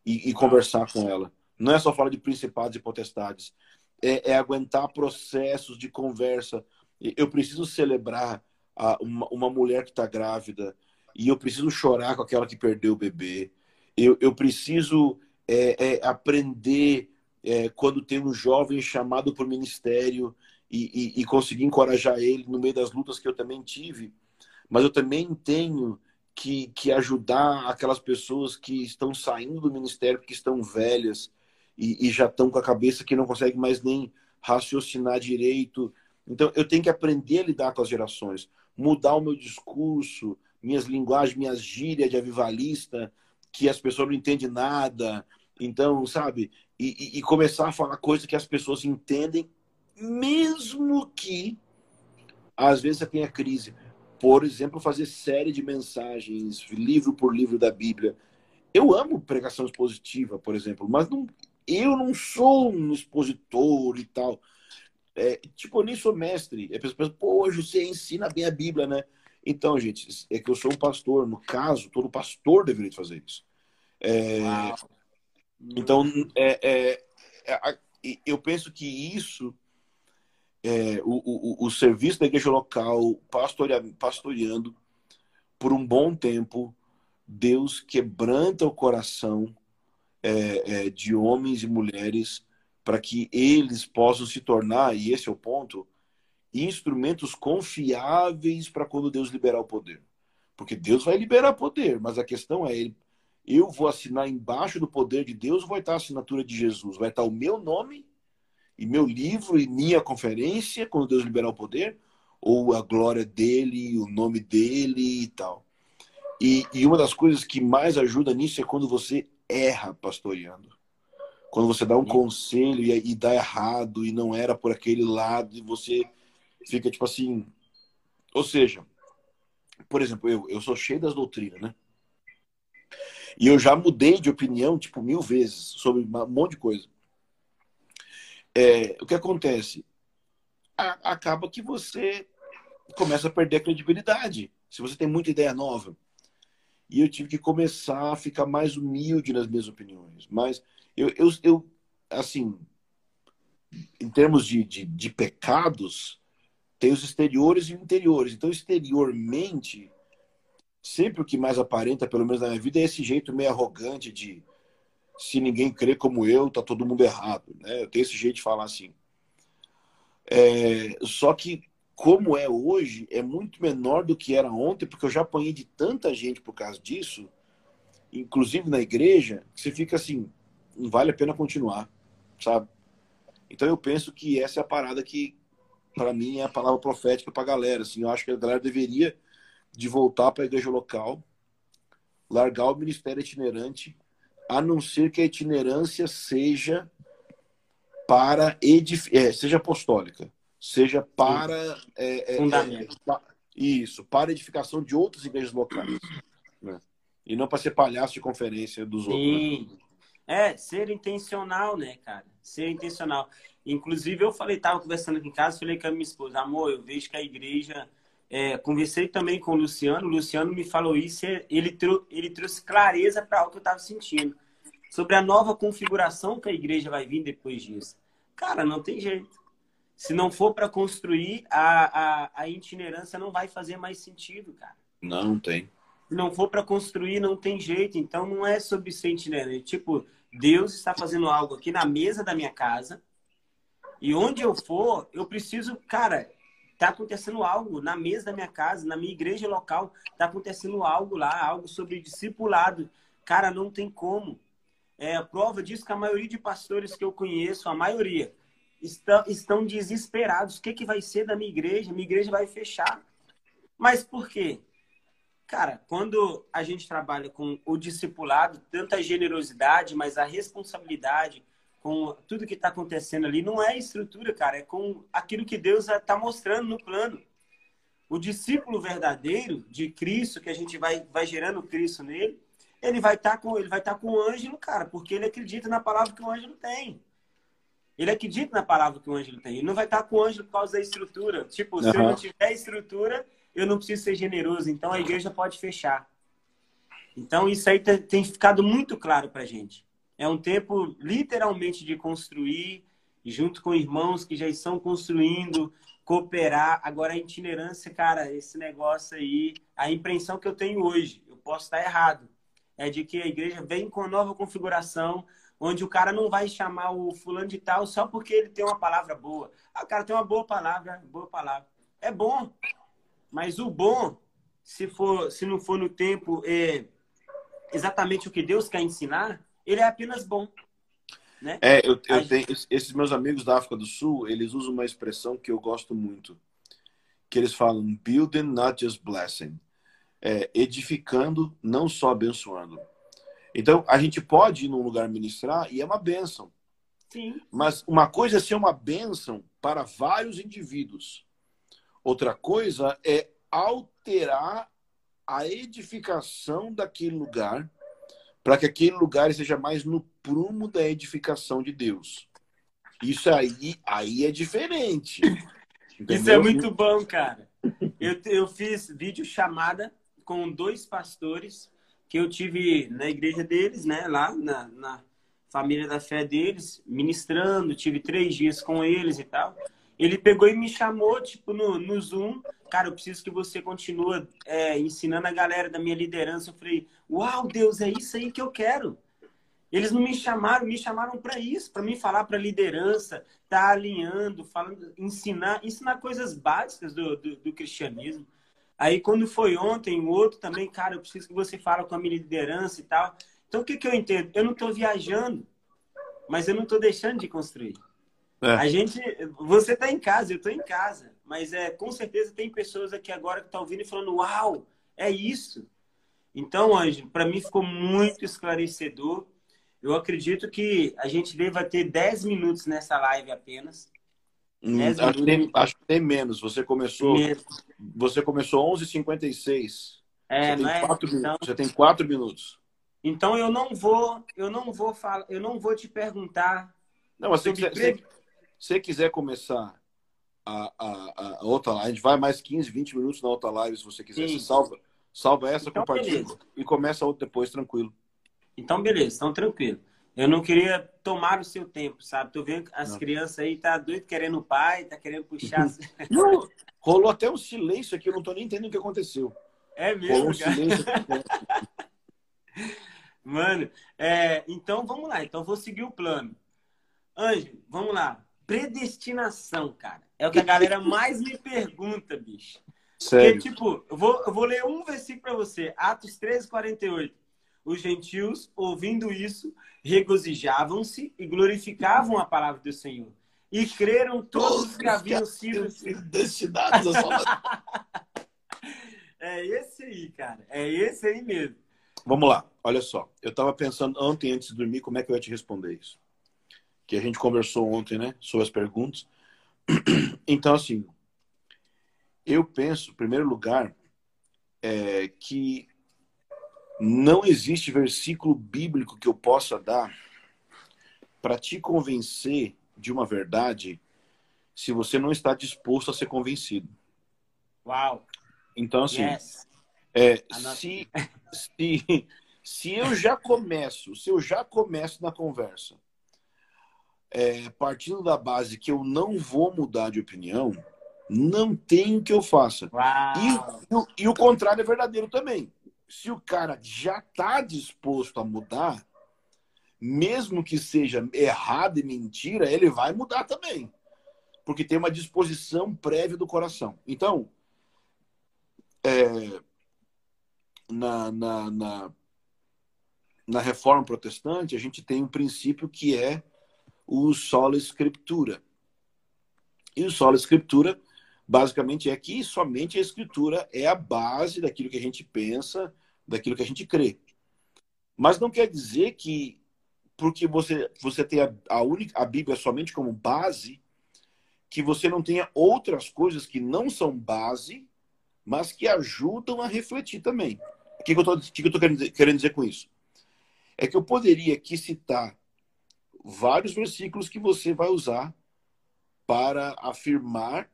e, e conversar com ela. Não é só falar de principados e potestades. É, é aguentar processos de conversa eu preciso celebrar a, uma, uma mulher que está grávida e eu preciso chorar com aquela que perdeu o bebê. Eu, eu preciso é, é, aprender é, quando tem um jovem chamado para o ministério e, e, e, conseguir encorajar ele no meio das lutas que eu também tive. Mas eu também tenho que, que ajudar aquelas pessoas que estão saindo do ministério, que estão velhas e, e já estão com a cabeça que não conseguem mais nem raciocinar direito, então, eu tenho que aprender a lidar com as gerações, mudar o meu discurso, minhas linguagens, minhas gírias de avivalista, que as pessoas não entendem nada. Então, sabe? E, e, começar a falar coisas que as pessoas entendem, mesmo que às vezes você tenha crise. Por exemplo, fazer série de mensagens, livro por livro da Bíblia. Eu amo pregação expositiva, por exemplo, mas não, eu não sou um expositor e tal. É, tipo, eu nem sou mestre. A pessoa pensa, pô, hoje você ensina bem a Bíblia, né? Então, gente, é que eu sou um pastor. No caso, todo pastor deveria fazer isso. É, então, é, é, é eu penso que isso é, o, o, o, serviço da igreja local, pastoreando, pastoreando por um bom tempo, Deus quebranta o coração é, é, de homens e mulheres para que eles possam se tornar, e esse é o ponto, instrumentos confiáveis para quando Deus liberar o poder. Porque Deus vai liberar poder, mas a questão é, eu vou assinar embaixo do poder de Deus, vai estar a assinatura de Jesus, vai estar o meu nome e meu livro e minha conferência quando Deus liberar o poder, ou a glória dele, o nome dele e tal. E, e uma das coisas que mais ajuda nisso é quando você erra pastoreando. Quando você dá um conselho e, e dá errado e não era por aquele lado e você fica tipo assim. Ou seja, por exemplo, eu, eu sou cheio das doutrinas, né? E eu já mudei de opinião, tipo, mil vezes sobre um monte de coisa. É, o que acontece? A, acaba que você começa a perder a credibilidade. Se você tem muita ideia nova. E eu tive que começar a ficar mais humilde nas minhas opiniões. Mas eu, eu, eu assim, em termos de, de, de pecados, tem os exteriores e interiores. Então, exteriormente, sempre o que mais aparenta, pelo menos na minha vida, é esse jeito meio arrogante de se ninguém crê como eu, tá todo mundo errado. Né? Eu tenho esse jeito de falar assim. É, só que como é hoje, é muito menor do que era ontem, porque eu já apanhei de tanta gente por causa disso, inclusive na igreja, que você fica assim, não vale a pena continuar, sabe? Então eu penso que essa é a parada que, para mim, é a palavra profética para a galera. Assim, eu acho que a galera deveria de voltar para a igreja local, largar o ministério itinerante a não ser que a itinerância seja para edif é, seja apostólica, seja para é, é, é isso, para edificação de outras igrejas locais, né? e não para ser palhaço de conferência dos outros. Né? É, ser intencional, né, cara? Ser intencional. Inclusive, eu falei, tava conversando aqui em casa, falei com a minha esposa, amor, eu vejo que a igreja. É, conversei também com o Luciano, o Luciano me falou isso, ele, trou ele trouxe clareza para o que eu estava sentindo sobre a nova configuração que a igreja vai vir depois disso. Cara, não tem jeito. Se não for para construir, a, a, a itinerância não vai fazer mais sentido, cara. Não, tem. Se não for para construir, não tem jeito. Então, não é sobre ser itinerante. Tipo, Deus está fazendo algo aqui na mesa da minha casa. E onde eu for, eu preciso, cara, tá acontecendo algo na mesa da minha casa, na minha igreja local, tá acontecendo algo lá, algo sobre discipulado. Cara, não tem como. É a prova disso que a maioria de pastores que eu conheço, a maioria, estão, estão desesperados. O que, que vai ser da minha igreja? Minha igreja vai fechar. Mas por quê? Cara, quando a gente trabalha com o discipulado, tanta generosidade, mas a responsabilidade com tudo que está acontecendo ali, não é estrutura, cara, é com aquilo que Deus está mostrando no plano. O discípulo verdadeiro de Cristo, que a gente vai, vai gerando Cristo nele, ele vai estar tá com ele vai estar tá com o ângelo, cara, porque ele acredita na palavra que o ângelo tem. Ele acredita na palavra que o ângelo tem. Ele não vai estar tá com o ângelo por causa da estrutura. Tipo, uhum. se eu não tiver estrutura, eu não preciso ser generoso. Então a igreja pode fechar. Então isso aí tem ficado muito claro para gente. É um tempo literalmente de construir junto com irmãos que já estão construindo, cooperar. Agora a itinerância, cara, esse negócio aí, a impressão que eu tenho hoje, eu posso estar errado, é de que a igreja vem com nova configuração, onde o cara não vai chamar o fulano de tal só porque ele tem uma palavra boa. Ah, o cara tem uma boa palavra, boa palavra. É bom, mas o bom, se for, se não for no tempo é, exatamente o que Deus quer ensinar, ele é apenas bom. Né? É, eu, eu tenho, esses meus amigos da África do Sul, eles usam uma expressão que eu gosto muito, que eles falam building, not just blessing é, edificando, não só abençoando. Então, a gente pode ir num lugar ministrar e é uma bênção. Sim. Mas uma coisa é ser uma bênção para vários indivíduos. Outra coisa é alterar a edificação daquele lugar para que aquele lugar seja mais no prumo da edificação de Deus. Isso aí, aí é diferente. Entendeu? <laughs> Isso é muito bom, cara. Eu, eu fiz vídeo chamada com dois pastores que eu tive na igreja deles, né, lá na, na família da fé deles, ministrando, tive três dias com eles e tal. Ele pegou e me chamou, tipo, no, no Zoom. Cara, eu preciso que você continue é, ensinando a galera da minha liderança. Eu falei, uau, Deus, é isso aí que eu quero. Eles não me chamaram, me chamaram para isso, para me falar para liderança, tá alinhando, falando, ensinar, ensinar coisas básicas do, do, do, cristianismo. Aí quando foi ontem, o outro também, cara, eu preciso que você fale com a minha liderança e tal. Então o que, que eu entendo? Eu não estou viajando, mas eu não estou deixando de construir. É. A gente, você está em casa, eu estou em casa, mas é com certeza tem pessoas aqui agora que estão tá ouvindo e falando, uau, é isso. Então, Ângelo, para mim ficou muito esclarecedor. Eu acredito que a gente deva ter 10 minutos nessa live apenas. Hum, acho, que tem, acho, que tem, menos. Você começou, você começou 11h56. É, você, tem é? quatro então... minutos, você tem 4 minutos. Então eu não vou, eu não vou falar, eu não vou te perguntar. Não, mas se você se quiser começar a, a, a, outra live, a gente vai mais 15, 20 minutos na outra live, se você quiser. Você salva, salva essa, então, compartilha beleza. e começa outra depois, tranquilo. Então, beleza, então tranquilo. Eu não queria tomar o seu tempo, sabe? Tô vendo as não. crianças aí, tá doido querendo o pai, tá querendo puxar. <laughs> não, rolou até um silêncio aqui, eu não tô nem entendendo o que aconteceu. É mesmo, um silêncio <laughs> Mano, é, então vamos lá. Então vou seguir o plano. Anjo, vamos lá. Predestinação, cara. É o que a galera mais me pergunta, bicho. Sério? Porque, tipo, eu vou, eu vou ler um versículo para você. Atos 13, 48. Os gentios, ouvindo isso, regozijavam-se e glorificavam a palavra do Senhor. E creram todos que haviam sido destinados a <laughs> É esse aí, cara. É esse aí mesmo. Vamos lá. Olha só. Eu estava pensando ontem, antes de dormir, como é que eu ia te responder isso. Que a gente conversou ontem, né? Sobre as perguntas. <clears throat> Então, assim, eu penso, em primeiro lugar, é, que não existe versículo bíblico que eu possa dar para te convencer de uma verdade se você não está disposto a ser convencido. Uau! Então, assim, yes. é, se, se, <laughs> se eu já começo, se eu já começo na conversa é, partindo da base que eu não vou mudar de opinião, não tem o que eu faça. E, e, e o contrário é verdadeiro também se o cara já está disposto a mudar, mesmo que seja errado e mentira, ele vai mudar também. Porque tem uma disposição prévia do coração. Então, é, na, na, na, na, reforma protestante, a gente tem um princípio que é o sola escritura. E o sola escritura basicamente é que somente a escritura é a base daquilo que a gente pensa, daquilo que a gente crê. Mas não quer dizer que porque você você tem a, a única a Bíblia somente como base, que você não tenha outras coisas que não são base, mas que ajudam a refletir também. O que, que eu estou querendo, querendo dizer com isso? É que eu poderia aqui citar vários versículos que você vai usar para afirmar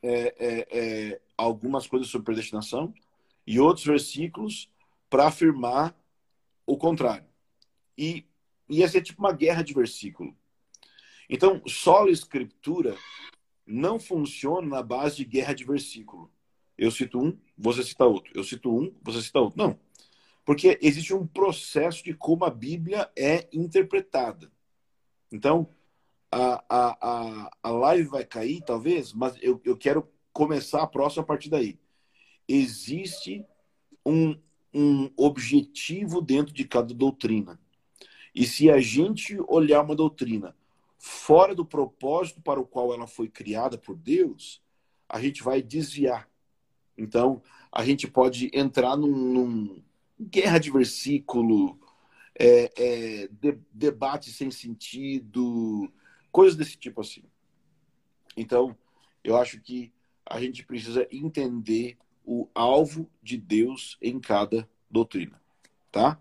é, é, é, algumas coisas sobre predestinação e outros versículos para afirmar o contrário. E ia ser tipo uma guerra de versículo. Então, só a escritura não funciona na base de guerra de versículo. Eu cito um, você cita outro. Eu cito um, você cita outro. Não. Porque existe um processo de como a Bíblia é interpretada. Então, a, a, a, a live vai cair, talvez, mas eu, eu quero começar a próxima a partir daí. Existe um, um objetivo dentro de cada doutrina. E se a gente olhar uma doutrina fora do propósito para o qual ela foi criada por Deus, a gente vai desviar. Então, a gente pode entrar num, num guerra de versículo, é, é, de, debate sem sentido, Coisas desse tipo assim. Então, eu acho que a gente precisa entender o alvo de Deus em cada doutrina, tá?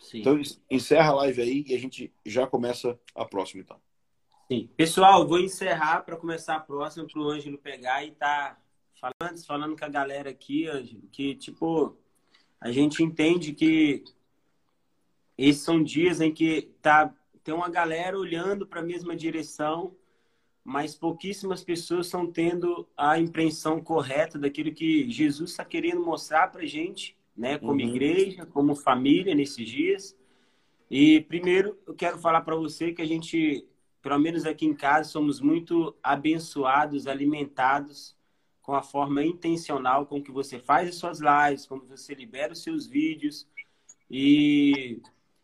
Sim. Então, encerra a live aí e a gente já começa a próxima, então. Sim. Pessoal, vou encerrar para começar a próxima para o Ângelo pegar e tá falando, falando com a galera aqui, Ângelo, que, tipo, a gente entende que esses são dias em que tá tem uma galera olhando para a mesma direção, mas pouquíssimas pessoas estão tendo a impressão correta daquilo que Jesus está querendo mostrar para gente, né, como uhum. igreja, como família nesses dias. E primeiro eu quero falar para você que a gente, pelo menos aqui em casa, somos muito abençoados, alimentados com a forma intencional com que você faz as suas lives, como você libera os seus vídeos. E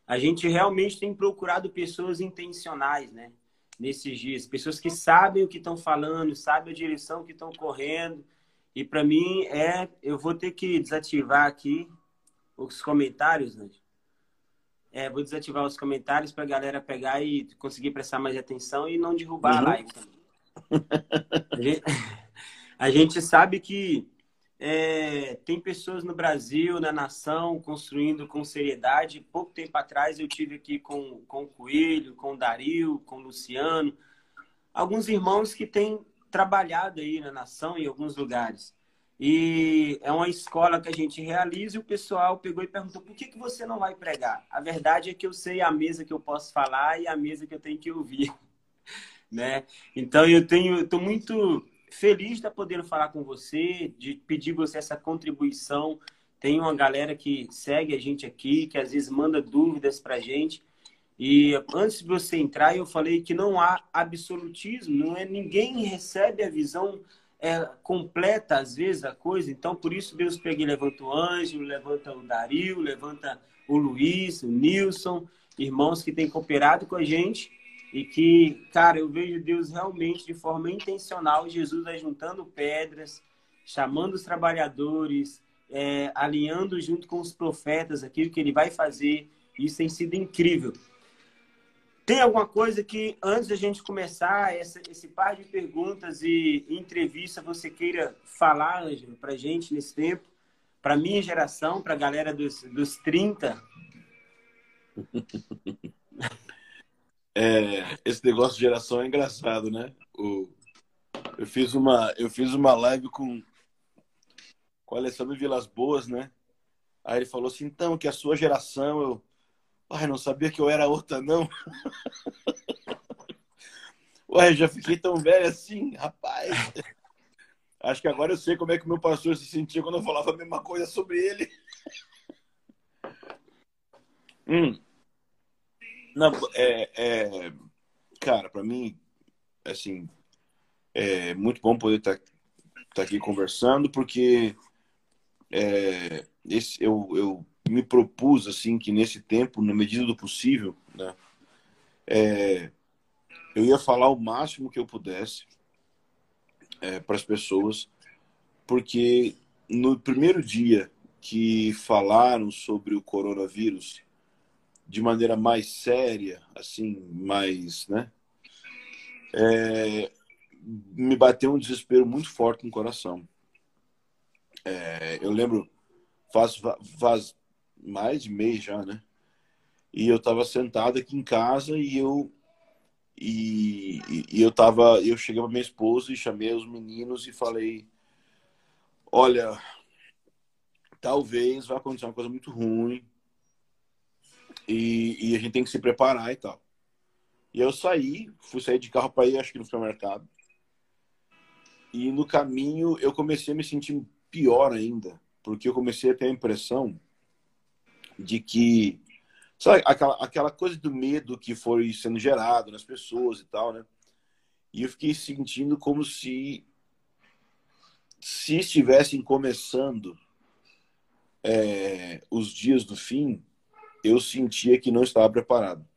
a gente realmente tem procurado pessoas intencionais, né? nesses dias. Pessoas que sabem o que estão falando, sabem a direção que estão correndo. E para mim é, eu vou ter que desativar aqui os comentários, né? É, vou desativar os comentários para a galera pegar e conseguir prestar mais atenção e não derrubar uhum. a live também. a, gente, <laughs> a gente sabe que é, tem pessoas no Brasil, na nação, construindo com seriedade. Pouco tempo atrás eu tive aqui com, com o Coelho, com o Dario, com o Luciano, alguns irmãos que têm trabalhado aí na nação em alguns lugares. E é uma escola que a gente realiza e o pessoal pegou e perguntou por que, que você não vai pregar? A verdade é que eu sei a mesa que eu posso falar e a mesa que eu tenho que ouvir. <laughs> né? Então eu tenho, estou muito feliz de podendo falar com você, de pedir você essa contribuição. Tem uma galera que segue a gente aqui, que às vezes manda dúvidas para a gente. E antes de você entrar, eu falei que não há absolutismo, não é ninguém recebe a visão é, completa às vezes a coisa. Então, por isso Deus pega e levanta o Ângelo, levanta o Dario, levanta o Luiz, o Nilson, irmãos que têm cooperado com a gente e que, cara, eu vejo Deus realmente de forma intencional, Jesus vai juntando pedras, chamando os trabalhadores, é, alinhando junto com os profetas aquilo que ele vai fazer. Isso tem sido incrível. Tem alguma coisa que, antes da gente começar essa, esse par de perguntas e entrevista, você queira falar, Ângelo, para gente nesse tempo? Para minha geração, para a galera dos, dos 30? <laughs> É, esse negócio de geração é engraçado, né? O, eu, fiz uma, eu fiz uma live com, com o Alessandro Vilas Boas, né? Aí ele falou assim, então, que a sua geração, eu... Ai, não sabia que eu era outra, não. <laughs> Ué, já fiquei tão velho assim, rapaz. <laughs> Acho que agora eu sei como é que o meu pastor se sentia quando eu falava a mesma coisa sobre ele. <laughs> Hum. Não, é, é, cara, para mim, assim, é muito bom poder estar tá, tá aqui conversando, porque é, esse, eu, eu me propus, assim, que nesse tempo, na medida do possível, né, é, eu ia falar o máximo que eu pudesse é, para as pessoas, porque no primeiro dia que falaram sobre o coronavírus, de maneira mais séria, assim, mais, né? É, me bateu um desespero muito forte no coração. É, eu lembro, faz, faz mais de mês já, né? E eu estava sentado aqui em casa e eu e, e, eu tava, eu cheguei para minha esposa e chamei os meninos e falei, olha, talvez vá acontecer uma coisa muito ruim e, e, a gente tem que se preparar e tal. E eu saí, fui sair de carro para ir, acho que no supermercado. E no caminho eu comecei a me sentir pior ainda, porque eu comecei a ter a impressão de que, sabe, aquela, aquela coisa do medo que foi sendo gerado nas pessoas e tal, né? E eu fiquei sentindo como se se estivessem começando é, os dias do fim eu sentia que não estava preparado.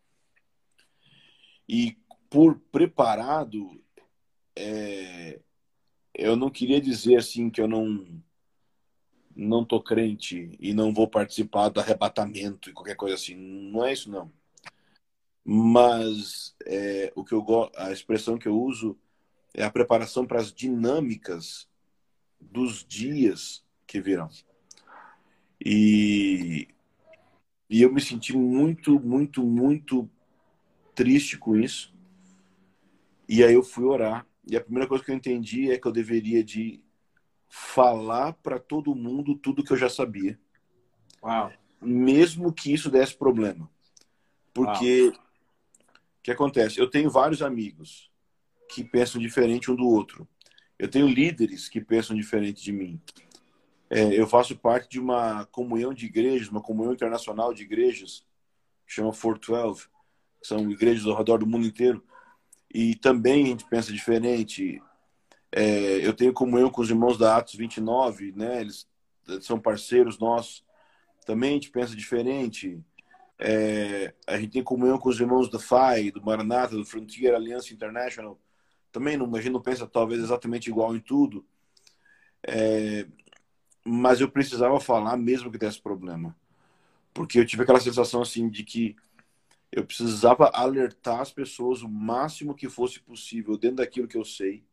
E por preparado, é, eu não queria dizer assim que eu não não tô crente e não vou participar do arrebatamento e qualquer coisa assim. Não é isso não. Mas é, o que eu a expressão que eu uso é a preparação para as dinâmicas dos dias que virão. E e eu me senti muito, muito, muito triste com isso. E aí eu fui orar. E a primeira coisa que eu entendi é que eu deveria de falar para todo mundo tudo que eu já sabia. Uau. Mesmo que isso desse problema. Porque o que acontece? Eu tenho vários amigos que pensam diferente um do outro. Eu tenho líderes que pensam diferente de mim. É, eu faço parte de uma comunhão de igrejas, uma comunhão internacional de igrejas, que chama 412, que são igrejas ao redor do mundo inteiro. E também a gente pensa diferente. É, eu tenho comunhão com os irmãos da Atos 29, né? Eles são parceiros nossos. Também a gente pensa diferente. É, a gente tem comunhão com os irmãos da FAI, do Maranata, do Frontier Alliance International. Também não, a gente não pensa talvez exatamente igual em tudo. É, mas eu precisava falar mesmo que desse problema. Porque eu tive aquela sensação assim de que eu precisava alertar as pessoas o máximo que fosse possível dentro daquilo que eu sei,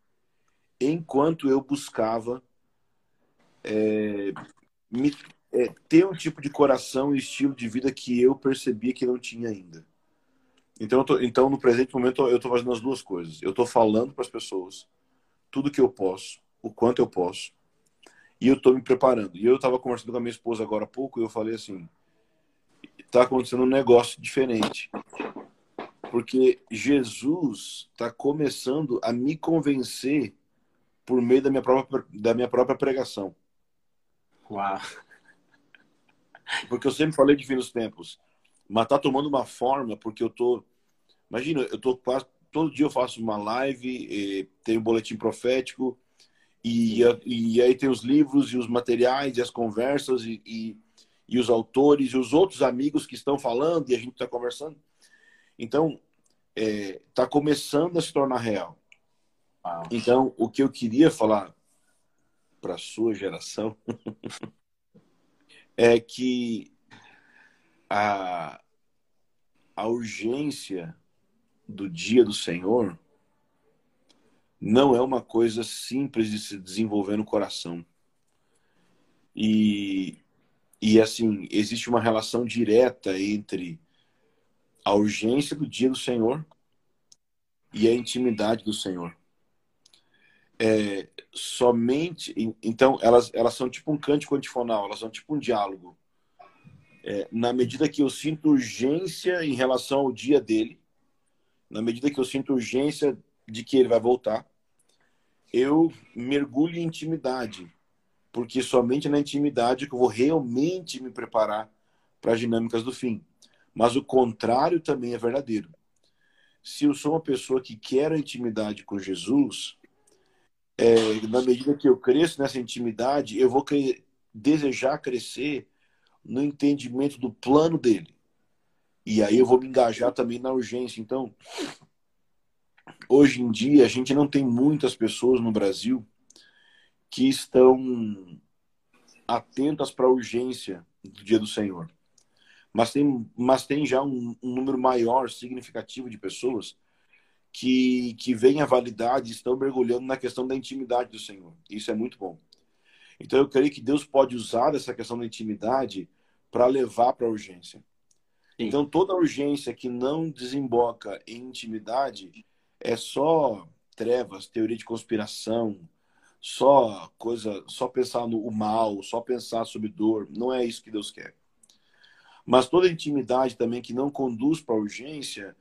enquanto eu buscava é, me, é, ter um tipo de coração e estilo de vida que eu percebia que não tinha ainda. Então, tô, então no presente momento, eu estou fazendo as duas coisas. Eu estou falando para as pessoas tudo que eu posso, o quanto eu posso, e eu estou me preparando. E eu estava conversando com a minha esposa agora há pouco e eu falei assim: está acontecendo um negócio diferente. Porque Jesus está começando a me convencer por meio da minha própria, da minha própria pregação. Uau! Porque eu sempre falei de fim dos tempos. Mas tá tomando uma forma, porque eu tô. Imagina, eu tô quase. Todo dia eu faço uma live, tenho um boletim profético, e, e aí tem os livros e os materiais e as conversas e, e, e os autores e os outros amigos que estão falando e a gente está conversando. Então, está é, tá começando a se tornar real. Então, o que eu queria falar para a sua geração <laughs> é que a, a urgência do dia do Senhor não é uma coisa simples de se desenvolver no coração. E, e assim, existe uma relação direta entre a urgência do dia do Senhor e a intimidade do Senhor. É, somente. Então, elas, elas são tipo um cântico antifonal, elas são tipo um diálogo. É, na medida que eu sinto urgência em relação ao dia dele, na medida que eu sinto urgência de que ele vai voltar, eu mergulho em intimidade, porque somente na intimidade que eu vou realmente me preparar para as dinâmicas do fim. Mas o contrário também é verdadeiro. Se eu sou uma pessoa que quer a intimidade com Jesus, é, na medida que eu cresço nessa intimidade, eu vou cre desejar crescer no entendimento do plano dele. E aí eu vou me engajar também na urgência. Então, hoje em dia, a gente não tem muitas pessoas no Brasil que estão atentas para a urgência do dia do Senhor. Mas tem, mas tem já um, um número maior, significativo de pessoas que, que veem a validade e estão mergulhando na questão da intimidade do Senhor. Isso é muito bom. Então eu creio que Deus pode usar essa questão da intimidade para levar para a urgência. Sim. Então toda urgência que não desemboca em intimidade é só trevas, teoria de conspiração, só coisa, só pensar no mal, só pensar sobre dor. Não é isso que Deus quer. Mas toda intimidade também que não conduz para urgência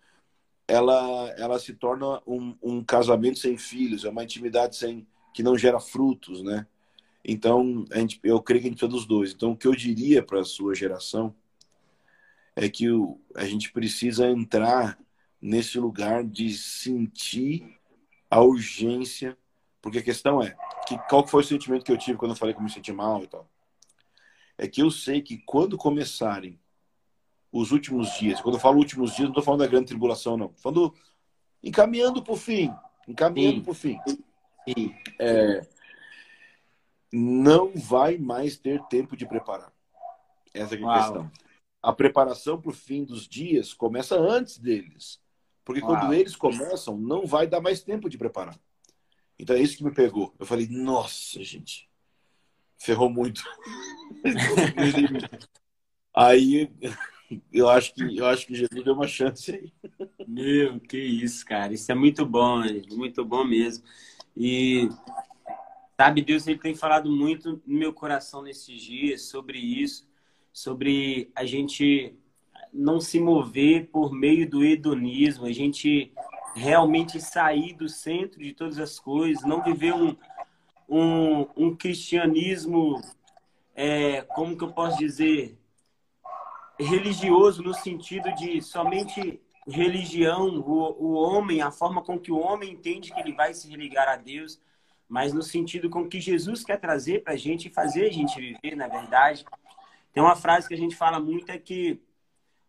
ela, ela se torna um, um casamento sem filhos, é uma intimidade sem que não gera frutos, né? Então, a gente, eu creio que a gente precisa dos dois. Então, o que eu diria para a sua geração é que o, a gente precisa entrar nesse lugar de sentir a urgência, porque a questão é, que, qual foi o sentimento que eu tive quando eu falei que eu me senti mal e tal? É que eu sei que quando começarem os últimos dias. Quando eu falo últimos dias, não estou falando da grande tribulação, não. Estou falando encaminhando para o fim. Encaminhando para o fim. Sim. É, não vai mais ter tempo de preparar. Essa é a questão. A preparação para o fim dos dias começa antes deles. Porque quando eles começam, não vai dar mais tempo de preparar. Então é isso que me pegou. Eu falei, nossa, gente, ferrou muito. <laughs> Aí eu acho que eu acho que Jesus deu uma chance aí. Meu, que isso, cara. Isso é muito bom, muito bom mesmo. E sabe, Deus ele tem falado muito no meu coração nesses dias sobre isso, sobre a gente não se mover por meio do hedonismo, a gente realmente sair do centro de todas as coisas, não viver um, um, um cristianismo, é, como que eu posso dizer, religioso no sentido de somente religião, o, o homem, a forma com que o homem entende que ele vai se religar a Deus, mas no sentido com que Jesus quer trazer para a gente e fazer a gente viver, na verdade. Tem uma frase que a gente fala muito é que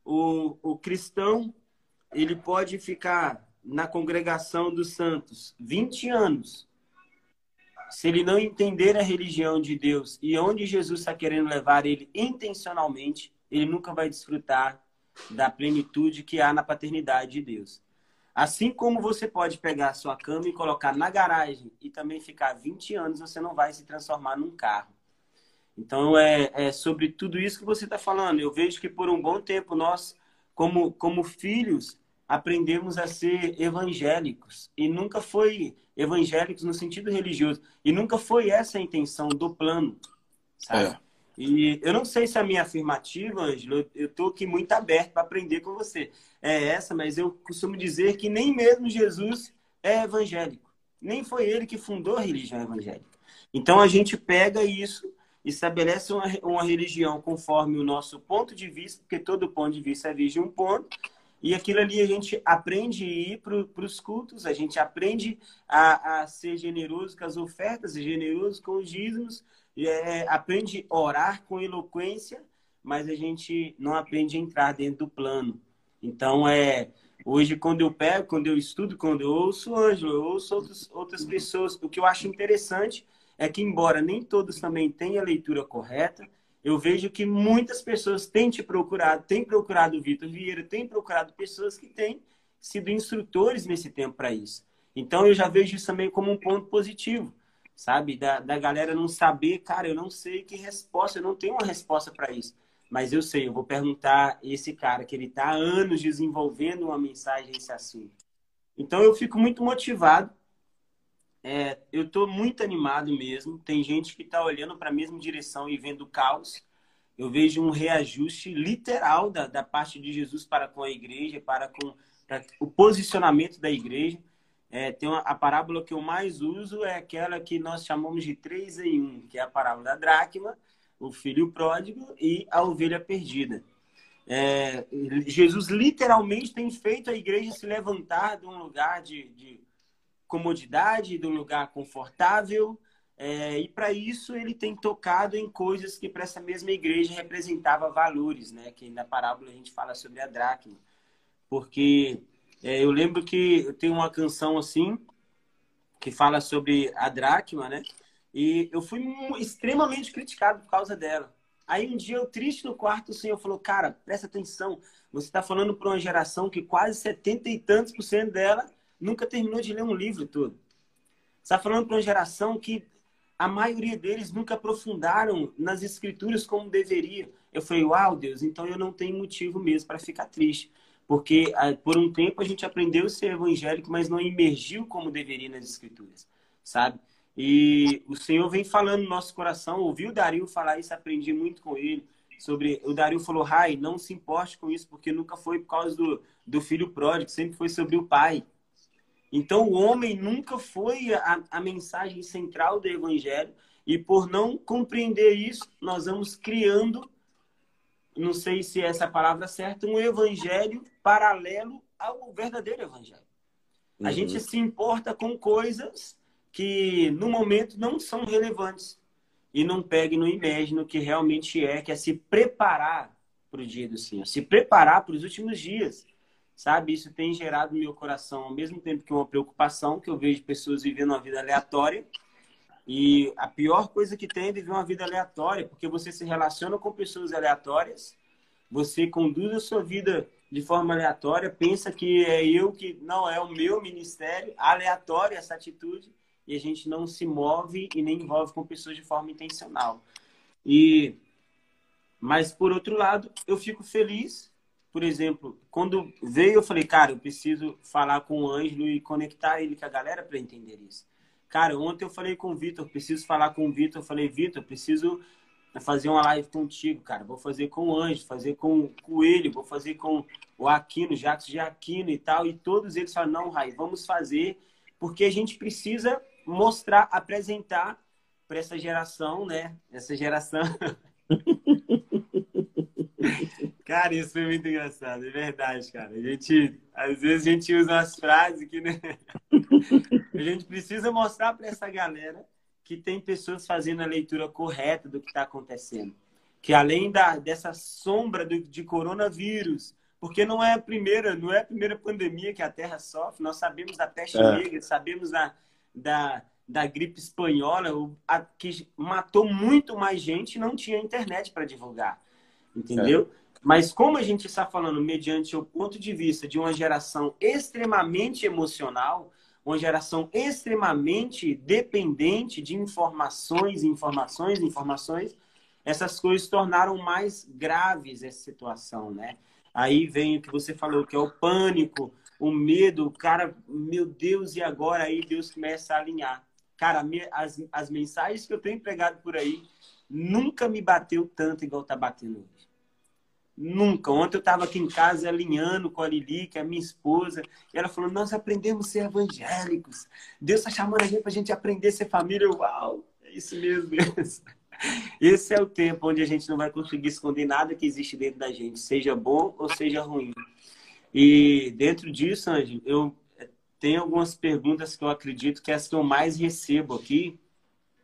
o, o cristão ele pode ficar na congregação dos santos 20 anos. Se ele não entender a religião de Deus e onde Jesus está querendo levar ele intencionalmente, ele nunca vai desfrutar da plenitude que há na paternidade de Deus. Assim como você pode pegar sua cama e colocar na garagem e também ficar 20 anos, você não vai se transformar num carro. Então, é, é sobre tudo isso que você está falando. Eu vejo que por um bom tempo nós, como, como filhos, aprendemos a ser evangélicos. E nunca foi evangélicos no sentido religioso. E nunca foi essa a intenção do plano. Sabe? É. E eu não sei se a minha afirmativa, Ângelo, eu estou aqui muito aberto para aprender com você. É essa, mas eu costumo dizer que nem mesmo Jesus é evangélico. Nem foi ele que fundou a religião evangélica. Então a gente pega isso, estabelece uma, uma religião conforme o nosso ponto de vista, porque todo ponto de vista é de um ponto, e aquilo ali a gente aprende a ir para os cultos, a gente aprende a, a ser generoso com as ofertas, generoso com os dízimos, é, aprende a orar com eloquência, mas a gente não aprende a entrar dentro do plano. Então, é hoje, quando eu pego, quando eu estudo, quando eu ouço Ângelo, eu ouço outros, outras pessoas, o que eu acho interessante é que, embora nem todos também tenham a leitura correta, eu vejo que muitas pessoas têm te procurado, têm procurado o Vitor Vieira, têm procurado pessoas que têm sido instrutores nesse tempo para isso. Então, eu já vejo isso também como um ponto positivo sabe? Da, da galera não saber, cara, eu não sei que resposta, eu não tenho uma resposta para isso. Mas eu sei, eu vou perguntar esse cara que ele está há anos desenvolvendo uma mensagem esse assunto. Então eu fico muito motivado. É, eu estou muito animado mesmo. Tem gente que está olhando para a mesma direção e vendo caos. Eu vejo um reajuste literal da, da parte de Jesus para com a igreja, para com para o posicionamento da igreja. É, tem uma, a parábola que eu mais uso é aquela que nós chamamos de três em um, que é a parábola da dracma, o filho pródigo e a ovelha perdida. É, Jesus literalmente tem feito a igreja se levantar de um lugar de, de comodidade, de um lugar confortável, é, e para isso ele tem tocado em coisas que para essa mesma igreja representava valores, né? Que na parábola a gente fala sobre a dracma, porque é, eu lembro que eu tenho uma canção assim, que fala sobre a dracma, né? E eu fui extremamente criticado por causa dela. Aí um dia eu triste no quarto, o senhor falou, cara, presta atenção, você está falando para uma geração que quase setenta e tantos por cento dela nunca terminou de ler um livro todo. Você está falando para uma geração que a maioria deles nunca aprofundaram nas escrituras como deveria. Eu falei, uau, Deus, então eu não tenho motivo mesmo para ficar triste porque ah, por um tempo a gente aprendeu a ser evangélico, mas não emergiu como deveria nas escrituras, sabe? E o Senhor vem falando no nosso coração, ouviu o Dario falar isso, aprendi muito com ele, sobre, o Dario falou, Rai, não se importe com isso, porque nunca foi por causa do, do filho pródigo, sempre foi sobre o pai. Então o homem nunca foi a, a mensagem central do evangelho, e por não compreender isso, nós vamos criando não sei se é essa palavra certa, um evangelho paralelo ao verdadeiro evangelho. Uhum. A gente se importa com coisas que no momento não são relevantes e não pega e não imagina o que realmente é, que é se preparar para o dia do Senhor, se preparar para os últimos dias. Sabe, isso tem gerado no meu coração, ao mesmo tempo que uma preocupação, que eu vejo pessoas vivendo uma vida aleatória, e a pior coisa que tem é viver uma vida aleatória, porque você se relaciona com pessoas aleatórias, você conduz a sua vida de forma aleatória, pensa que é eu que não é o meu ministério, aleatória essa atitude, e a gente não se move e nem envolve com pessoas de forma intencional. E mas por outro lado, eu fico feliz, por exemplo, quando veio eu falei, cara, eu preciso falar com o Ângelo e conectar ele com a galera para entender isso. Cara, ontem eu falei com o Vitor, preciso falar com o Vitor. Eu falei, Vitor, preciso fazer uma live contigo, cara. Vou fazer com o Anjo, fazer com o Coelho, vou fazer com o Aquino, Jacques de Aquino e tal. E todos eles falam, não, Rai, vamos fazer, porque a gente precisa mostrar, apresentar para essa geração, né? Essa geração. <laughs> cara, isso foi muito engraçado, é verdade, cara. A gente, às vezes a gente usa umas frases que, né? <laughs> a gente precisa mostrar para essa galera que tem pessoas fazendo a leitura correta do que está acontecendo. Que além da, dessa sombra do, de coronavírus, porque não é a primeira, não é a primeira pandemia que a Terra sofre. Nós sabemos da peste é. negra, sabemos da, da, da gripe espanhola, a, que matou muito mais gente e não tinha internet para divulgar. Entendeu? É. Mas como a gente está falando mediante o ponto de vista de uma geração extremamente emocional, uma geração extremamente dependente de informações, informações, informações, essas coisas tornaram mais graves essa situação, né? Aí vem o que você falou, que é o pânico, o medo, o cara, meu Deus, e agora aí Deus começa a alinhar. Cara, as, as mensagens que eu tenho pregado por aí nunca me bateu tanto igual tá batendo. Nunca. Ontem eu estava aqui em casa alinhando com a Lili, que é a minha esposa, e ela falou: Nós aprendemos a ser evangélicos. Deus está chamando a gente para a gente aprender a ser família. Uau, é isso mesmo, Deus. <laughs> Esse é o tempo onde a gente não vai conseguir esconder nada que existe dentro da gente, seja bom ou seja ruim. E dentro disso, Anjo, eu tenho algumas perguntas que eu acredito que é as que eu mais recebo aqui.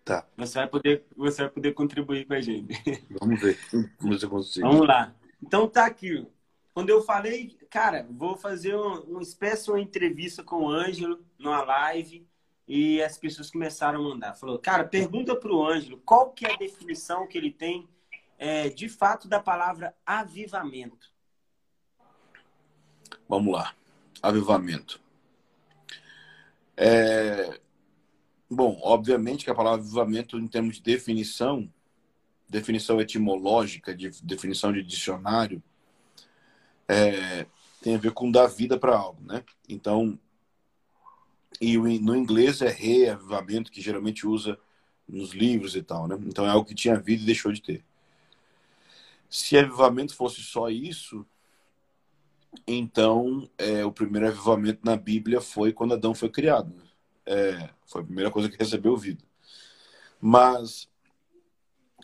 Tá. Você vai poder, você vai poder contribuir com a gente. Vamos ver. Vamos, ver Vamos lá. Então tá aqui. Quando eu falei, cara, vou fazer uma, uma espécie de uma entrevista com o Ângelo numa live e as pessoas começaram a mandar. Falou, cara, pergunta para o Ângelo qual que é a definição que ele tem é, de fato da palavra avivamento. Vamos lá. Avivamento. É... Bom, obviamente que a palavra avivamento, em termos de definição, definição etimológica, de definição de dicionário, é, tem a ver com dar vida para algo, né? Então, e no inglês é reavivamento, que geralmente usa nos livros e tal, né? Então é algo que tinha vida e deixou de ter. Se avivamento fosse só isso, então é, o primeiro avivamento na Bíblia foi quando Adão foi criado. Né? É, foi a primeira coisa que recebeu vida. Mas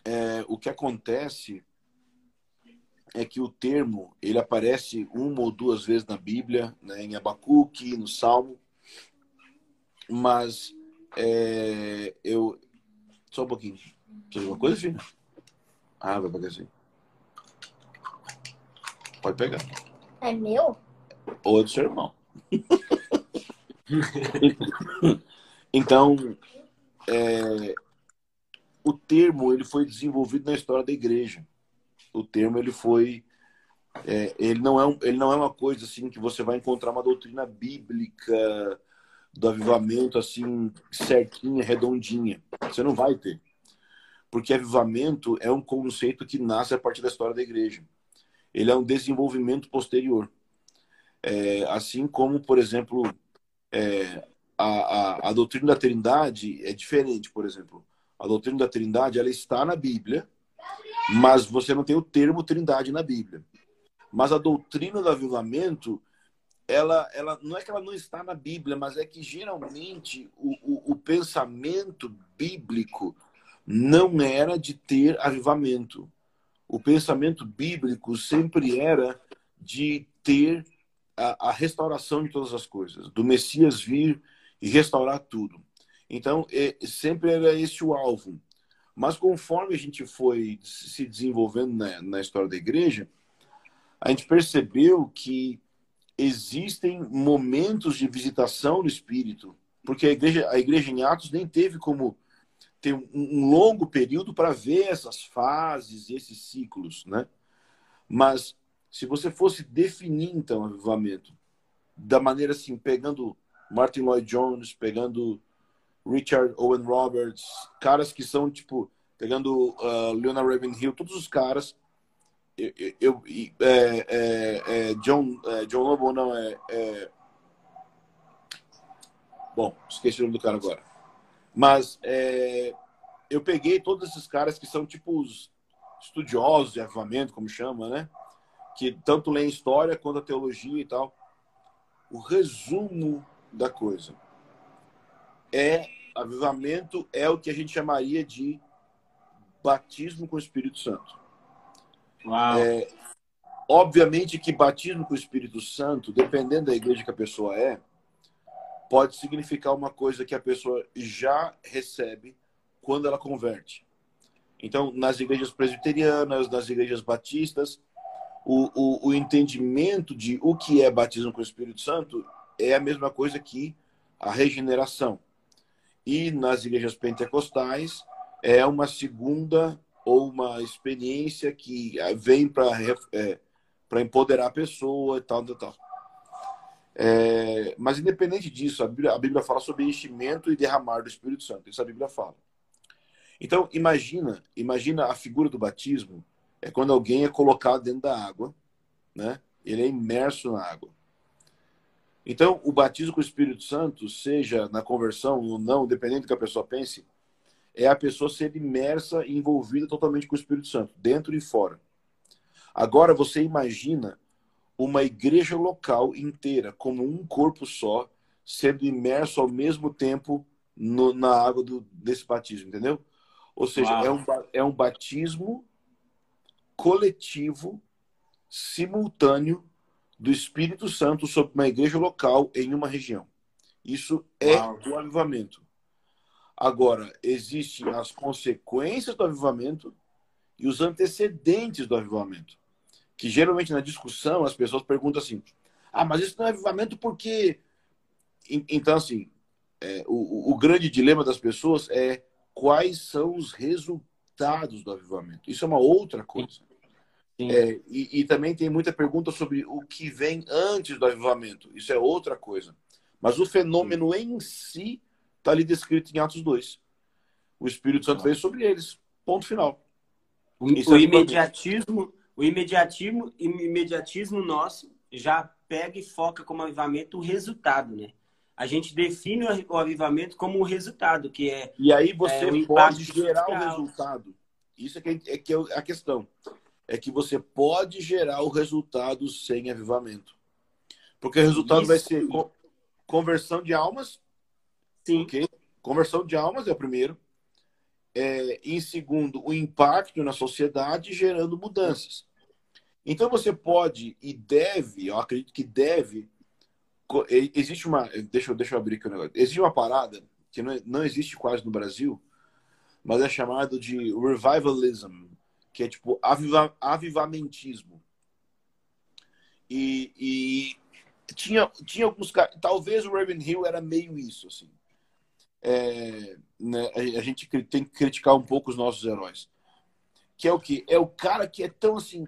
é, o que acontece é que o termo ele aparece uma ou duas vezes na Bíblia, né, em Abacuque, no Salmo, mas é, eu só um pouquinho. Precisa alguma coisa, filha? Ah, vai pegar assim. Pode pegar. É meu? Ou é do seu irmão. <laughs> então, é, o termo ele foi desenvolvido na história da igreja. O termo ele foi é, ele não é um, ele não é uma coisa assim que você vai encontrar uma doutrina bíblica do avivamento assim certinha, redondinha. Você não vai ter. Porque avivamento é um conceito que nasce a partir da história da igreja. Ele é um desenvolvimento posterior. É, assim como, por exemplo, é, a, a, a doutrina da Trindade é diferente, por exemplo a doutrina da Trindade ela está na Bíblia, mas você não tem o termo Trindade na Bíblia. Mas a doutrina do avivamento, ela, ela não é que ela não está na Bíblia, mas é que geralmente o, o, o pensamento bíblico não era de ter avivamento. O pensamento bíblico sempre era de ter a, a restauração de todas as coisas, do Messias vir e restaurar tudo. Então, é, sempre era esse o alvo. Mas conforme a gente foi se desenvolvendo na, na história da igreja, a gente percebeu que existem momentos de visitação no Espírito, porque a igreja, a igreja em Atos nem teve como ter um, um longo período para ver essas fases, esses ciclos, né? Mas se você fosse definir então o avivamento da maneira assim, pegando Martin Lloyd Jones, pegando Richard Owen Roberts, caras que são, tipo, pegando uh, Leonard Ravenhill, todos os caras. Eu, eu é, é, é, John, é, John Lobo não é, é, Bom, esqueci o nome do cara agora. Mas é, eu peguei todos esses caras que são tipo os estudiosos de avivamento, como chama, né? Que tanto leem história quanto a teologia e tal. O resumo da coisa é avivamento é o que a gente chamaria de batismo com o Espírito Santo. Uau. É, obviamente que batismo com o Espírito Santo, dependendo da igreja que a pessoa é, pode significar uma coisa que a pessoa já recebe quando ela converte. Então, nas igrejas presbiterianas, nas igrejas batistas, o, o, o entendimento de o que é batismo com o Espírito Santo é a mesma coisa que a regeneração. E nas igrejas pentecostais, é uma segunda ou uma experiência que vem para é, para empoderar a pessoa e tal, tal, tal. É, mas independente disso, a Bíblia, a Bíblia fala sobre enchimento e derramar do Espírito Santo. Isso a Bíblia fala. Então, imagina, imagina a figura do batismo é quando alguém é colocado dentro da água, né? Ele é imerso na água. Então, o batismo com o Espírito Santo, seja na conversão ou não, dependendo do que a pessoa pense, é a pessoa ser imersa e envolvida totalmente com o Espírito Santo, dentro e fora. Agora você imagina uma igreja local inteira como um corpo só, sendo imerso ao mesmo tempo no, na água do, desse batismo, entendeu? Ou seja, é um, é um batismo coletivo, simultâneo do Espírito Santo sobre uma igreja local em uma região. Isso é Uau. o avivamento. Agora, existem as consequências do avivamento e os antecedentes do avivamento que geralmente na discussão as pessoas perguntam assim: ah, mas isso não é avivamento porque. Então, assim, é, o, o grande dilema das pessoas é quais são os resultados do avivamento. Isso é uma outra coisa. É, e, e, também tem muita pergunta sobre o que vem antes do avivamento. Isso é outra coisa. Mas o fenômeno Sim. em si está ali descrito em Atos 2. O Espírito Santo veio sobre eles. Ponto final. O, o é imediatismo, o imediatismo, imediatismo nosso já pega e foca como avivamento o resultado, né? A gente define o avivamento como um resultado, que é. E aí você é, pode gerar o resultado. Isso é que, é que é a questão. É que você pode gerar o resultado sem avivamento. Porque o resultado Isso. vai ser conversão de almas. Sim. Okay? Conversão de almas é o primeiro é, em segundo, o impacto na sociedade gerando mudanças. Então você pode e deve, eu acredito que deve, existe uma, deixa, deixa eu abrir aqui o um negócio, existe uma parada que não, não existe quase no Brasil, mas é chamado de revivalism, que é tipo aviva, avivamentismo. E, e tinha, tinha alguns caras, talvez o Raven Hill era meio isso, assim é, né, a gente tem que criticar um pouco os nossos heróis. Que é o que? É o cara que é tão assim.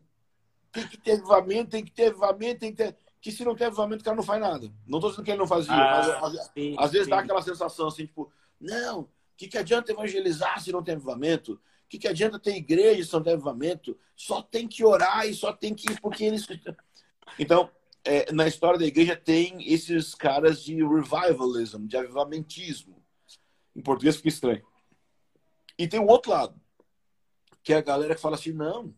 Tem que ter avivamento, tem que ter avivamento, tem que ter. Que se não tem avivamento, o cara não faz nada. Não estou dizendo que ele não fazia, ah, mas sim, às vezes sim. dá aquela sensação assim, tipo, não, o que, que adianta evangelizar se não tem avivamento? O que, que adianta ter igreja tem avivamento? Só tem que orar e só tem que ir porque eles. <laughs> Então, é, na história da igreja tem esses caras de revivalism, de avivamentismo. Em português fica estranho. E tem o outro lado, que é a galera que fala assim: não,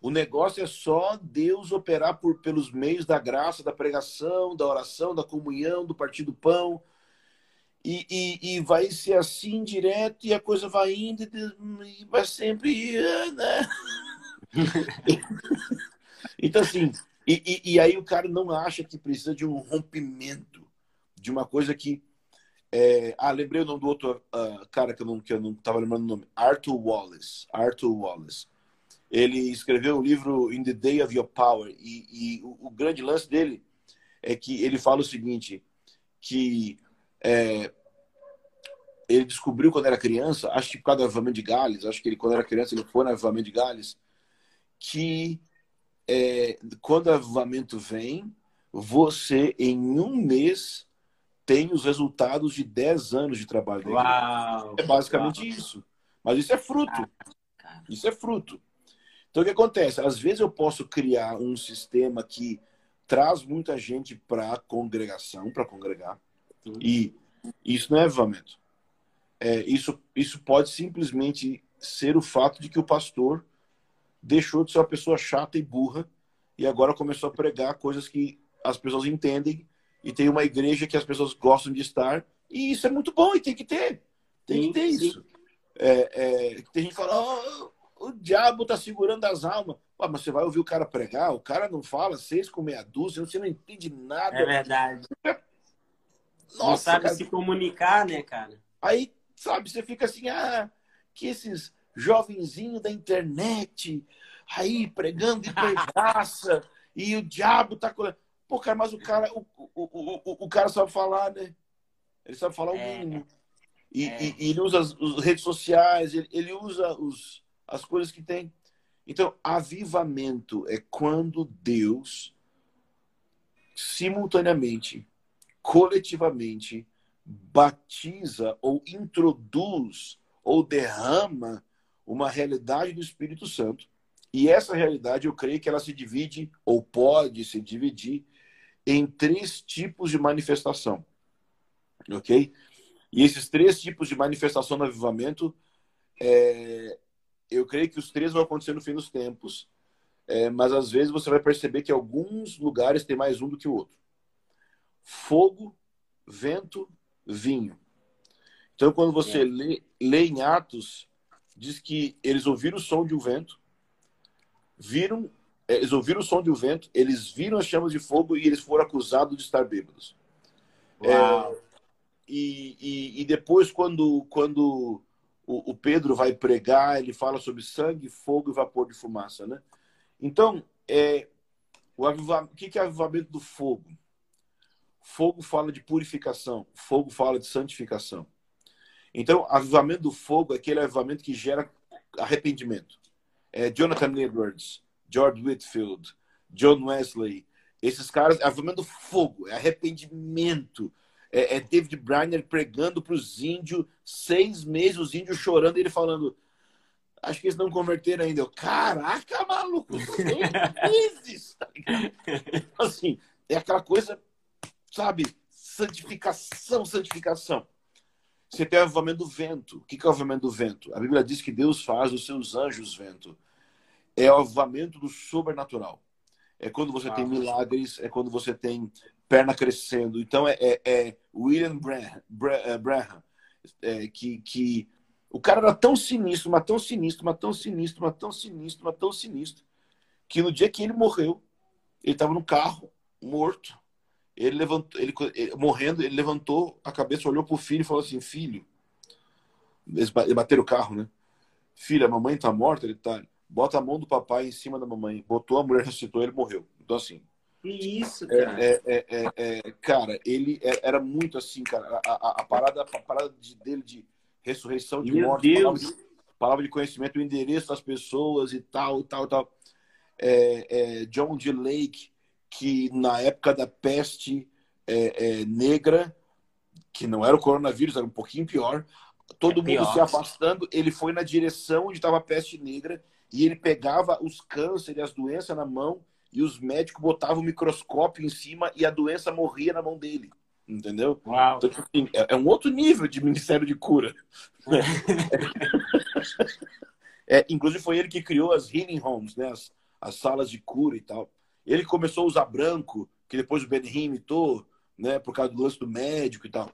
o negócio é só Deus operar por, pelos meios da graça, da pregação, da oração, da comunhão, do partir do pão. E, e, e, vai ser assim direto, e a coisa vai indo, e vai sempre né? <laughs> então, assim, e, e, e, aí o cara não acha que precisa de um rompimento, de uma coisa que é, ah, lembrei o nome do outro uh, cara que eu não que eu não estava lembrando o nome. Arthur Wallace. Arthur Wallace. Ele escreveu o livro In the Day of Your Power e, e o, o, grande lance dele é que ele fala o seguinte, que é, ele descobriu quando era criança, acho que por causa do avivamento de Gales, acho que ele quando era criança ele foi no avivamento de Gales, que é, quando o avivamento vem, você em um mês tem os resultados de 10 anos de trabalho. Uau, é basicamente uau. isso. Mas isso é fruto. Isso é fruto. Então o que acontece? Às vezes eu posso criar um sistema que traz muita gente para a congregação, para congregar. E isso não é avivamento. É, isso, isso pode simplesmente ser o fato de que o pastor deixou de ser uma pessoa chata e burra e agora começou a pregar coisas que as pessoas entendem e tem uma igreja que as pessoas gostam de estar e isso é muito bom e tem que ter. Tem sim, que ter sim. isso. É, é, tem gente que fala, oh, o diabo tá segurando as almas. Pô, mas você vai ouvir o cara pregar, o cara não fala seis com meia dúzia, você não entende nada. É verdade. <laughs> Nossa, não sabe cara. se comunicar, né, cara? Aí, sabe, você fica assim, ah, que esses jovenzinhos da internet aí pregando <laughs> de graça e o diabo tá com. Pô, cara, mas o cara, o, o, o, o cara sabe falar, né? Ele sabe falar o é. mínimo. E, é. e, e, ele usa as, as redes sociais, ele, ele usa os, as coisas que tem. Então, avivamento é quando Deus simultaneamente, coletivamente, batiza ou introduz ou derrama uma realidade do Espírito Santo. E essa realidade, eu creio que ela se divide, ou pode se dividir, em três tipos de manifestação. Ok? E esses três tipos de manifestação do avivamento, é, eu creio que os três vão acontecer no fim dos tempos, é, mas às vezes você vai perceber que alguns lugares tem mais um do que o outro. Fogo, vento, vinho. Então, quando você é. lê, lê em Atos, diz que eles ouviram o som de um vento, viram, é, eles ouviram o som de um vento, eles viram as chamas de fogo e eles foram acusados de estar bêbados. É, e, e, e, depois, quando, quando o, o, Pedro vai pregar, ele fala sobre sangue, fogo e vapor de fumaça, né? Então, é, o, o que é avivamento do fogo? Fogo fala de purificação, fogo fala de santificação. Então, avivamento do fogo é aquele avivamento que gera arrependimento. É Jonathan Edwards, George Whitfield, John Wesley, esses caras, avivamento do fogo, é arrependimento. É, é David Briner pregando para os índios, seis meses, os índios chorando, e ele falando, acho que eles não converteram ainda. Eu, caraca, maluco, seis meses! Tá assim, é aquela coisa, sabe, santificação, santificação. Você tem o avivamento do vento. O que é o avivamento do vento? A Bíblia diz que Deus faz os seus anjos vento. É o avivamento do sobrenatural. É quando você ah, tem milagres, é quando você tem perna crescendo. Então é, é, é William Branham, Branham é, que, que o cara era tão sinistro, mas tão sinistro, mas tão sinistro, mas tão sinistro, mas tão sinistro, que no dia que ele morreu, ele estava no carro, morto, ele levantou, ele, ele, morrendo, ele levantou a cabeça, olhou pro filho e falou assim: Filho, eles bateram o carro, né? Filho, a mamãe tá morta, ele tá. Bota a mão do papai em cima da mamãe. Botou a mulher, ressuscitou, ele morreu. Então, assim. Que isso, é, cara. É, é, é, é cara, ele é, era muito assim, cara. A, a, a parada, a parada de, dele de ressurreição de Meu morte, palavra de, palavra de, conhecimento, o endereço das pessoas e tal, tal, tal. É, John D. Lake, que na época da peste é, é, negra, que não era o coronavírus, era um pouquinho pior, todo é mundo pior. se afastando, ele foi na direção onde estava a peste negra e ele pegava os cânceres, as doenças na mão e os médicos botavam o microscópio em cima e a doença morria na mão dele. Entendeu? Uau. Então, tipo assim, é, é, um outro nível de <laughs> ministério de cura. <laughs> é, inclusive foi ele que criou as healing homes, né? As, as salas de cura e tal. Ele começou a usar branco, que depois o Benhim imitou, né? Por causa do lance do médico e tal.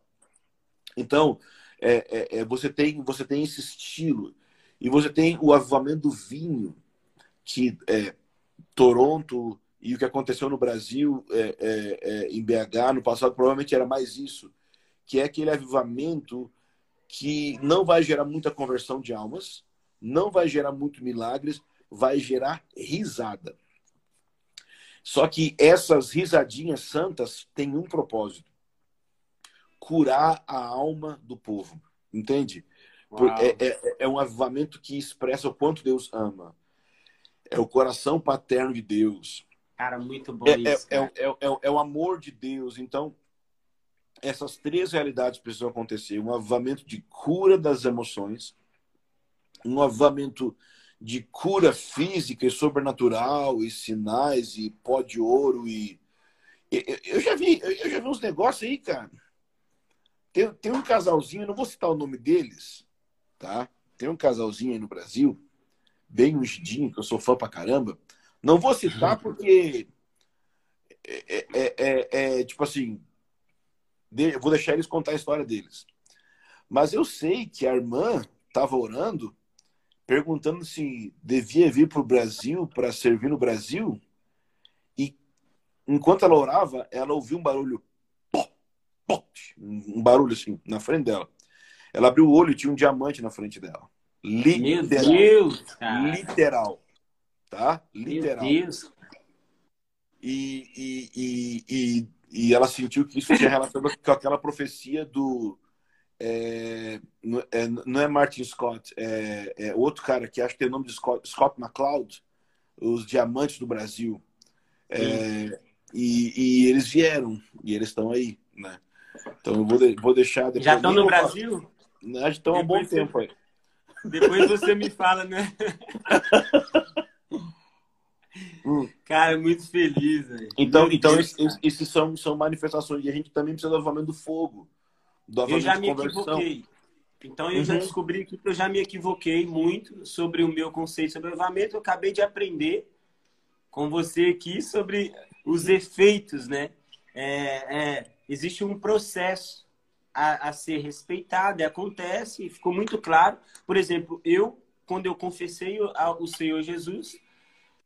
Então, é, é, é, você, tem, você tem esse estilo. E você tem o avivamento do vinho, que é, Toronto e o que aconteceu no Brasil, é, é, é em BH, no passado, provavelmente era mais isso. Que é aquele avivamento que não vai gerar muita conversão de almas, não vai gerar muito milagres, vai gerar risada. Só que essas risadinhas santas têm um propósito: curar a alma do povo. Entende? É, é, é, um avivamento que expressa o quanto Deus ama. É o coração paterno de Deus. Cara, muito bom é, isso. É, é, é, é, o amor de Deus. Então, essas três realidades precisam acontecer: um avivamento de cura das emoções, um avivamento de cura física e sobrenatural e sinais e pó de ouro e eu já vi eu já vi uns negócios aí cara tem, tem um casalzinho não vou citar o nome deles tá tem um casalzinho aí no Brasil, bem ungidinho, que eu sou fã pra caramba. Não vou citar porque é, é, é, é, é tipo assim, vou deixar eles contar a história deles. Mas eu sei que a irmã estava orando, perguntando se devia vir para o Brasil para servir no Brasil. E enquanto ela orava, ela ouviu um barulho, um barulho assim na frente dela. Ela abriu o olho e tinha um diamante na frente dela. Literal. Meu Deus, cara. Literal. Tá? Literal. Meu Deus. E, e, e, e, e ela sentiu que isso tinha relação com aquela profecia do. É, é, não é Martin Scott, é, é, outro cara que acho que tem o nome de Scott, Scott McCloud, os Diamantes do Brasil. É, e, e, eles vieram, e eles estão aí, né? Então eu vou, de, vou deixar. Já estão no Brasil? Já estão há um bom tempo aí. Depois você me fala, né? Hum. Cara, muito feliz. Véio. Então, então esses, esses, são, são manifestações. E a gente também precisa do avamento do fogo. Eu já me equivoquei. Então, eu uhum. já descobri que eu já me equivoquei muito sobre o meu conceito sobre avamento. Eu acabei de aprender com você aqui sobre os efeitos, né? É, é, existe um processo a, a ser respeitado, acontece, e ficou muito claro. Por exemplo, eu, quando eu confessei o, Senhor Jesus,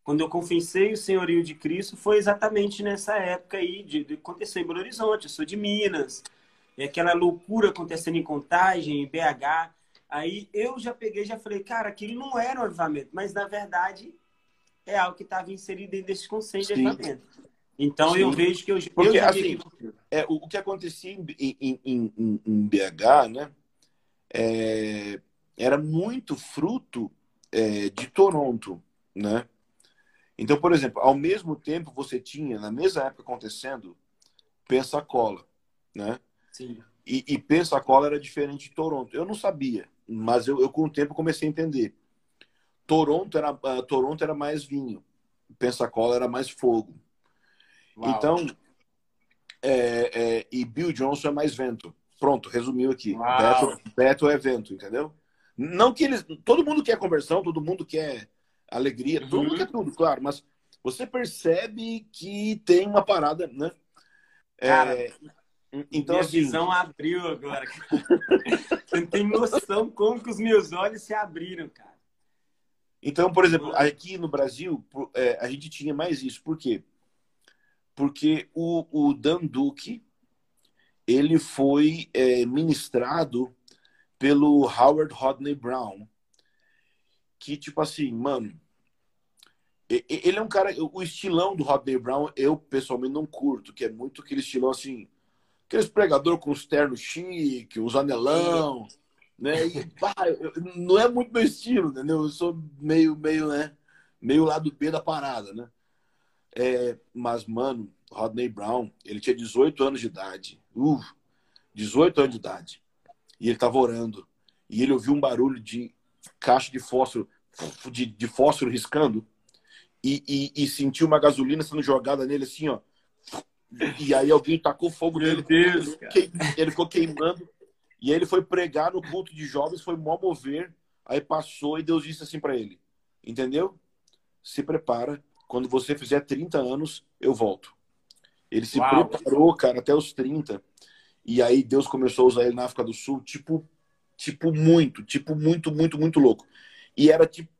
quando eu confessei o senhorio de Cristo, foi exatamente nessa época aí de, de acontecer em Belo Horizonte. Eu sou de Minas, é aquela loucura acontecendo em Contagem, em BH. Aí eu já peguei, já falei, cara, aquilo não era um avivamento, mas na verdade é algo que estava inserido dentro desse conceito Sim. de avivamento. Então Sim. eu vejo que eu, Porque, eu assim, é, o, que acontecia em, em, em, em BH, né, é, era muito fruto é, de Toronto, né? Então, por exemplo, ao mesmo tempo você tinha, na mesma época acontecendo, Pensacola, né? Sim. E, e Pensacola era diferente de Toronto. Eu não sabia, mas eu, eu com o tempo comecei a entender. Toronto era, uh, Toronto era mais vinho, Pensacola era mais fogo. Uau. Então, é, é, e Bill Johnson é mais vento. Pronto, resumiu aqui. Beto, Beto é vento, entendeu? Não que eles. Todo mundo quer conversão, todo mundo quer alegria, uhum. todo mundo quer tudo, claro, mas você percebe que tem uma parada, né? É, Cara, é, então, minha assim... visão abriu agora. <laughs> você não tem noção como que os meus olhos se abriram, cara. Então, por exemplo, aqui no Brasil, é, a gente tinha mais isso. Por quê? Porque o, o Dan Duque, ele foi é, ministrado pelo Howard Rodney Brown, que, tipo assim, mano, ele é um cara. O estilão do Rodney Brown, eu pessoalmente não curto, que é muito aquele estilão assim. Aqueles pregador com os ternos chique, os anelão, né? E, pá, não é muito meu estilo, entendeu? Eu sou meio, meio, né? Meio lado B da parada, né? É, mas, mano, Rodney Brown, ele tinha 18 anos de idade. Uh, 18 anos de idade. E ele tava orando. E ele ouviu um barulho de caixa de fósforo, de, de fósforo riscando e, e, e sentiu uma gasolina sendo jogada nele assim, ó. E aí alguém tacou fogo Meu nele. Deus, ele ficou queimando. E aí ele foi pregar no culto de jovens, foi mó mover. Aí passou e Deus disse assim para ele: Entendeu? Se prepara. Quando você fizer 30 anos, eu volto. Ele se Uau. preparou, cara, até os 30. E aí Deus começou a usar ele na África do Sul, tipo, tipo muito, tipo muito, muito, muito louco. E era tipo,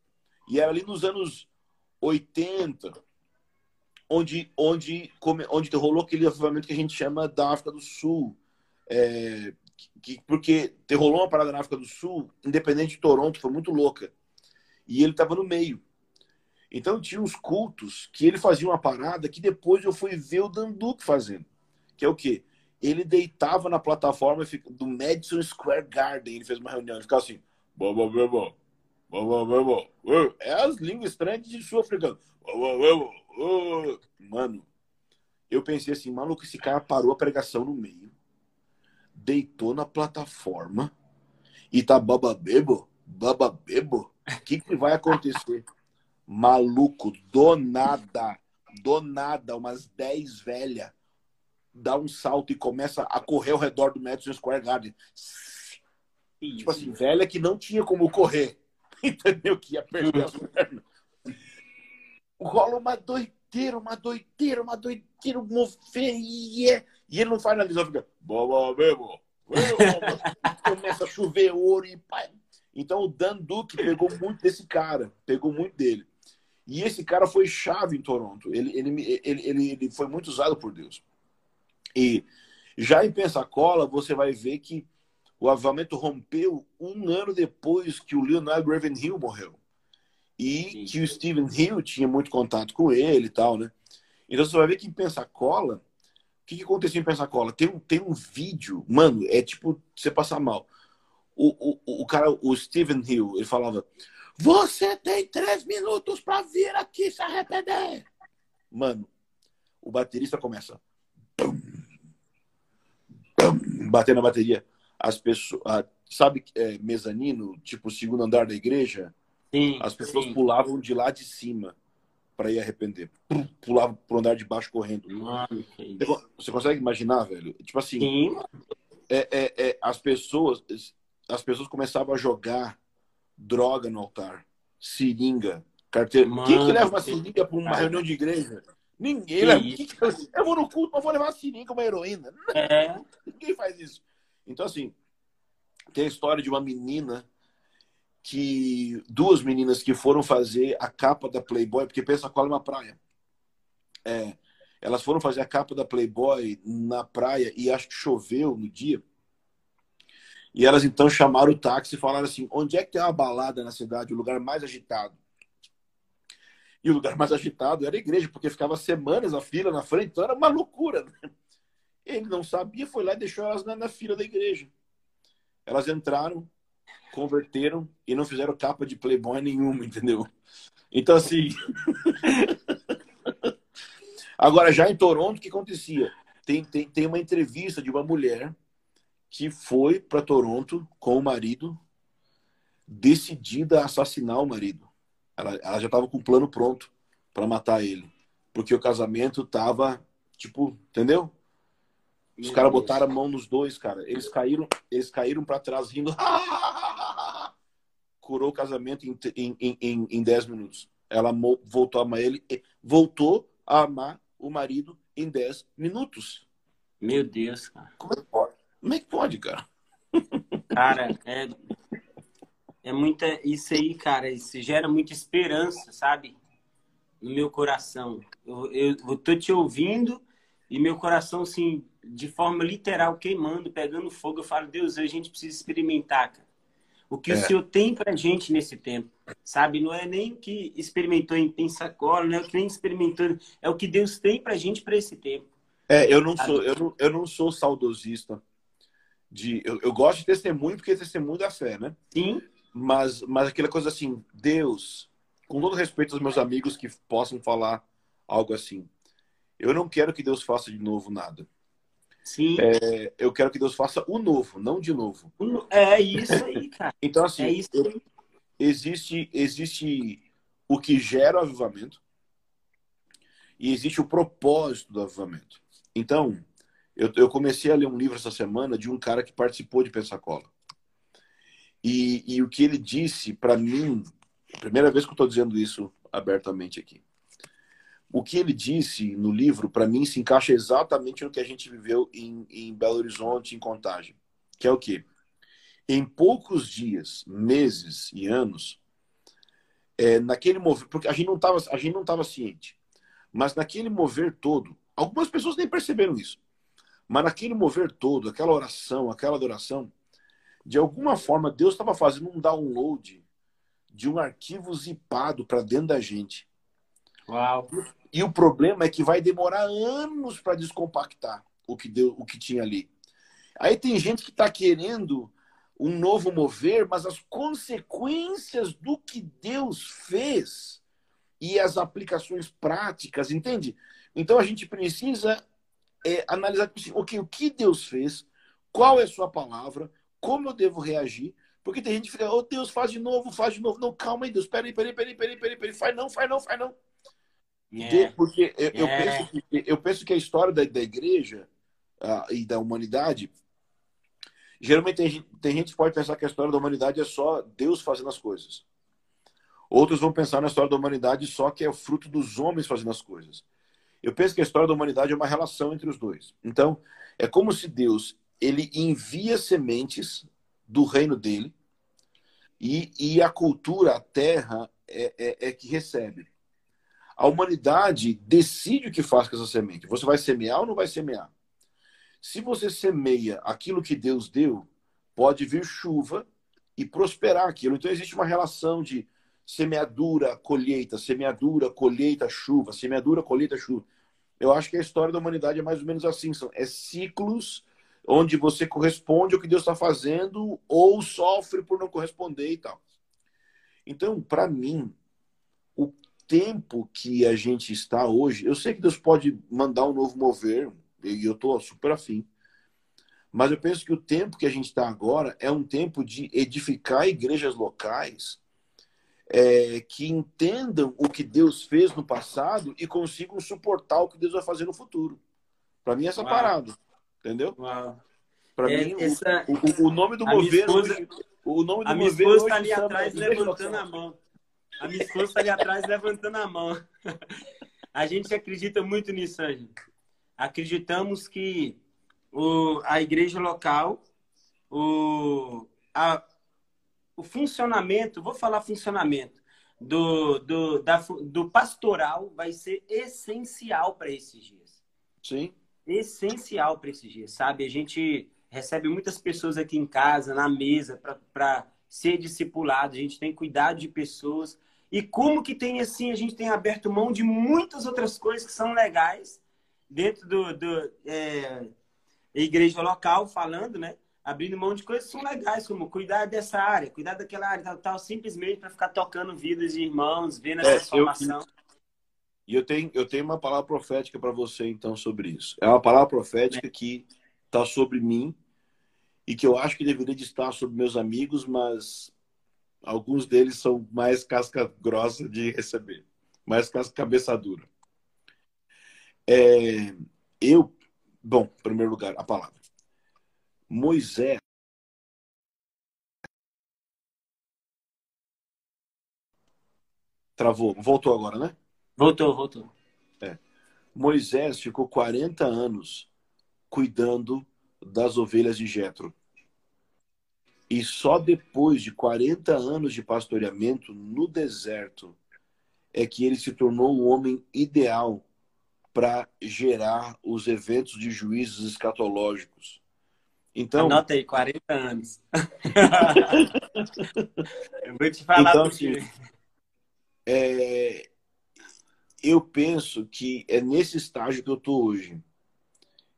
e era ali nos anos 80, onde, onde, onde rolou aquele avivamento que a gente chama da África do Sul. É, que, porque rolou uma parada na África do Sul, independente de Toronto, foi muito louca. E ele estava no meio. Então tinha uns cultos que ele fazia uma parada que depois eu fui ver o Danduque fazendo. Que é o quê? Ele deitava na plataforma do Madison Square Garden. Ele fez uma reunião, ele ficava assim: bom, bom, bom, bom. É as línguas estranhas de sul-africano. Mano, eu pensei assim, maluco, esse cara parou a pregação no meio, deitou na plataforma e tá bababebo, bababebo. O que, que vai acontecer? Maluco, do nada, do nada, umas 10 velhas dá um salto e começa a correr ao redor do Madison Square Garden. Isso. Tipo assim, velha que não tinha como correr. <laughs> Entendeu? Que ia perder as pernas. Rola uma doideira, uma doideira, uma doideira, mover e é. E ele não ele fica, boa mesmo. <laughs> Começa a chover ouro e pai. Então o Dan Duke pegou muito desse cara, pegou muito dele. E esse cara foi chave em Toronto. Ele, ele, ele, ele, ele foi muito usado por Deus. E já em Pensacola, você vai ver que o avivamento rompeu um ano depois que o Leonard Ravenhill morreu. E que o Stephen Hill tinha muito contato com ele e tal, né? Então você vai ver que em Pensacola, o que, que aconteceu em Pensacola? Tem um, tem um vídeo, mano, é tipo você passar mal. O, o, o cara, o Stephen Hill, ele falava: Você tem três minutos para vir aqui se arrepender. Mano, o baterista começa. Bum, bum, bater na bateria. As pessoas. sabe, é, mezanino, tipo o segundo andar da igreja? Sim, As pessoas sim. pulavam de lá de cima para ir arrepender. Pulavam pro andar de baixo correndo. Mano, Você consegue imaginar, velho? Tipo assim, sim. é, é, é, as pessoas as pessoas começavam a jogar droga no altar, seringa, carteira. Mano, Quem que leva uma seringa para uma cara. reunião de igreja? Ninguém Que leva. Quem que- Eu vou no culto, mas vou levar uma seringa, uma heroína. É, Ninguém faz isso. Então, assim, tem a história de uma menina que. Duas meninas que foram fazer a capa da Playboy, porque Pensacola é uma praia. É, elas foram fazer a capa da Playboy na praia e acho que choveu no dia. E elas então chamaram o táxi e falaram assim: onde é que tem uma balada na cidade, o lugar mais agitado? E o lugar mais agitado era a igreja, porque ficava semanas a fila na frente, então era uma loucura. Né? Ele não sabia, foi lá e deixou elas na, na fila da igreja. Elas entraram, converteram e não fizeram capa de Playboy nenhuma, entendeu? Então, assim. <laughs> Agora, já em Toronto, o que acontecia? Tem, tem, tem uma entrevista de uma mulher que foi para Toronto com o marido, decidida a assassinar o marido. Ela, ela já estava com o plano pronto para matar ele. Porque o casamento tava, tipo, entendeu? Os caras botaram a mão nos dois, cara. Eles caíram, eles caíram para trás rindo. <laughs> Curou o casamento em, em, em, em, em 10 minutos. Ela voltou a amar ele, voltou a amar o marido em 10 minutos. Meu Deus, cara. Como é que pode? Como é que pode, cara? Cara, é, é muita. Isso aí, cara, isso gera muita esperança, sabe? No meu coração. Eu, eu, eu tô te ouvindo e meu coração, assim, de forma literal, queimando, pegando fogo. Eu falo, Deus, a gente precisa experimentar, cara. O que É. o Senhor tem pra gente nesse tempo, sabe? Não é nem o que experimentou em Pensacola, não é o que nem experimentou, é o que Deus tem pra gente pra esse tempo. É, eu não sou, eu não, eu não sou saudosista. De, eu, eu gosto de testemunho porque é testemunho da fé, né? Sim, Mas, mas aquela coisa assim, Deus, com todo respeito aos meus amigos que possam falar algo assim, eu não quero que Deus faça de novo nada. Sim. É, eu quero que Deus faça o novo, não de novo. É isso aí, cara. Então, assim, É eu- existe, existe o que gera o avivamento e existe o propósito do avivamento. Então, eu, eu comecei a ler um livro essa semana de um cara que participou de Pensacola. E, e o que ele disse para mim, primeira vez que eu estou dizendo isso abertamente aqui. O que ele disse no livro, para mim, se encaixa exatamente no que a gente viveu em, em Belo Horizonte, em Contagem. Que é o quê? Em poucos dias, meses e anos, é, naquele mover, porque a gente não estava a gente não estava ciente, mas naquele mover todo, algumas pessoas nem perceberam isso, mas naquele mover todo, aquela oração, aquela adoração, de alguma forma Deus estava fazendo um download de um arquivo zipado para dentro da gente. Uau. E o problema é que vai demorar anos para descompactar o que deu, o que tinha ali. Aí tem gente que está querendo um novo mover, mas as consequências do que Deus fez e as aplicações práticas, entende? Então a gente precisa é, analisar tipo assim, okay, o que Deus fez, qual é a sua palavra, como eu devo reagir, porque tem gente que fica, oh Deus, faz de novo, faz de novo. Não, calma aí, Deus, peraí, peraí, peraí, peraí, peraí, peraí, faz não, faz não, faz não. É. Porque eu, eu É. penso que, eu penso que a história da, da igreja ah, e da humanidade Geralmente tem, tem gente que pode pensar que a história da humanidade é só Deus fazendo as coisas. Outros vão pensar na história da humanidade só que é o fruto dos homens fazendo as coisas. Eu penso que a história da humanidade é uma relação entre os dois. Então, é como se Deus ele envia sementes do reino dele e, e a cultura, a terra, é, é, é que recebe. A humanidade decide o que faz com essa semente. Você vai semear ou não vai semear? Se você semeia aquilo que Deus deu, pode vir chuva e prosperar aquilo. Então existe uma relação de semeadura, colheita, semeadura, colheita, chuva, semeadura, colheita, chuva. Eu acho que a história da humanidade é mais ou menos assim, são é ciclos onde você corresponde ao que Deus está fazendo ou sofre por não corresponder e tal. Então, para mim, o tempo que a gente está hoje, eu sei que Deus pode mandar um novo mover, e eu estou super afim, mas eu penso que o tempo que a gente está agora é um tempo de edificar igrejas locais é, que entendam o que Deus fez no passado e consigam suportar o que Deus vai fazer no futuro. Para mim, é essa Uau. parada. Entendeu? Para é, mim, essa... o, o, nome do governo. Esposa... O nome do a minha esposa está ali atrás levantando a mão. A minha esposa está ali atrás levantando a mão. <laughs> A gente acredita muito nisso, gente. Acreditamos que o, a igreja local, o, a, o funcionamento, vou falar funcionamento, do, do, da, do pastoral vai ser essencial para esses dias. Sim. Essencial para esses dias, sabe? A gente recebe muitas pessoas aqui em casa, na mesa, para ser discipulado, a gente tem cuidado de pessoas. E como que tem assim, a gente tem aberto mão de muitas outras coisas que são legais dentro do, do é, igreja local, falando, né? abrindo mão de coisas que são legais, como cuidar dessa área, cuidar daquela área, tal, tal simplesmente para ficar tocando vidas de irmãos, vendo essa é, transformação. E eu, eu, tenho, eu tenho uma palavra profética para você, então, sobre isso. É uma palavra profética é. que está sobre mim e que eu acho que deveria de estar sobre meus amigos, mas alguns deles são mais casca grossa de receber, mais casca cabeça dura. É, eu, bom, em primeiro lugar, a palavra. Moisés Travou. Voltou agora, né? Voltou, voltou. É. Moisés ficou 40 anos cuidando das ovelhas de Jetro. E só depois de 40 anos de pastoreamento no deserto é que ele se tornou o homem ideal para gerar os eventos de juízos escatológicos. Então, Anota aí, 40 anos. <laughs> eu vou te falar então, assim, é, eu penso que é nesse estágio que eu estou hoje.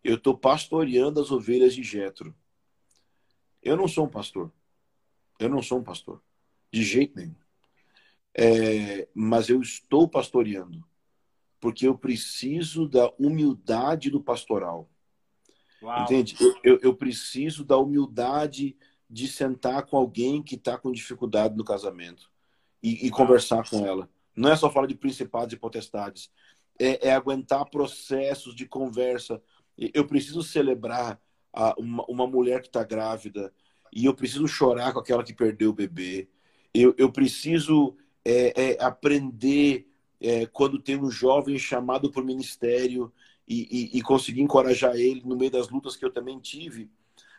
Eu estou pastoreando as ovelhas de Jetro. Eu não sou um pastor. Eu não sou um pastor. De jeito nenhum. É, mas eu estou pastoreando. Porque eu preciso da humildade do pastoral. Uau. Entende? Eu, eu, preciso da humildade de sentar com alguém que está com dificuldade no casamento e, e conversar com ela. Não é só falar de principados e potestades. É, é aguentar processos de conversa. Eu preciso celebrar a, uma, uma mulher que está grávida e eu preciso chorar com aquela que perdeu o bebê. Eu, eu preciso é, é, aprender é, quando tem um jovem chamado para o ministério e, e, e conseguir encorajar ele no meio das lutas que eu também tive.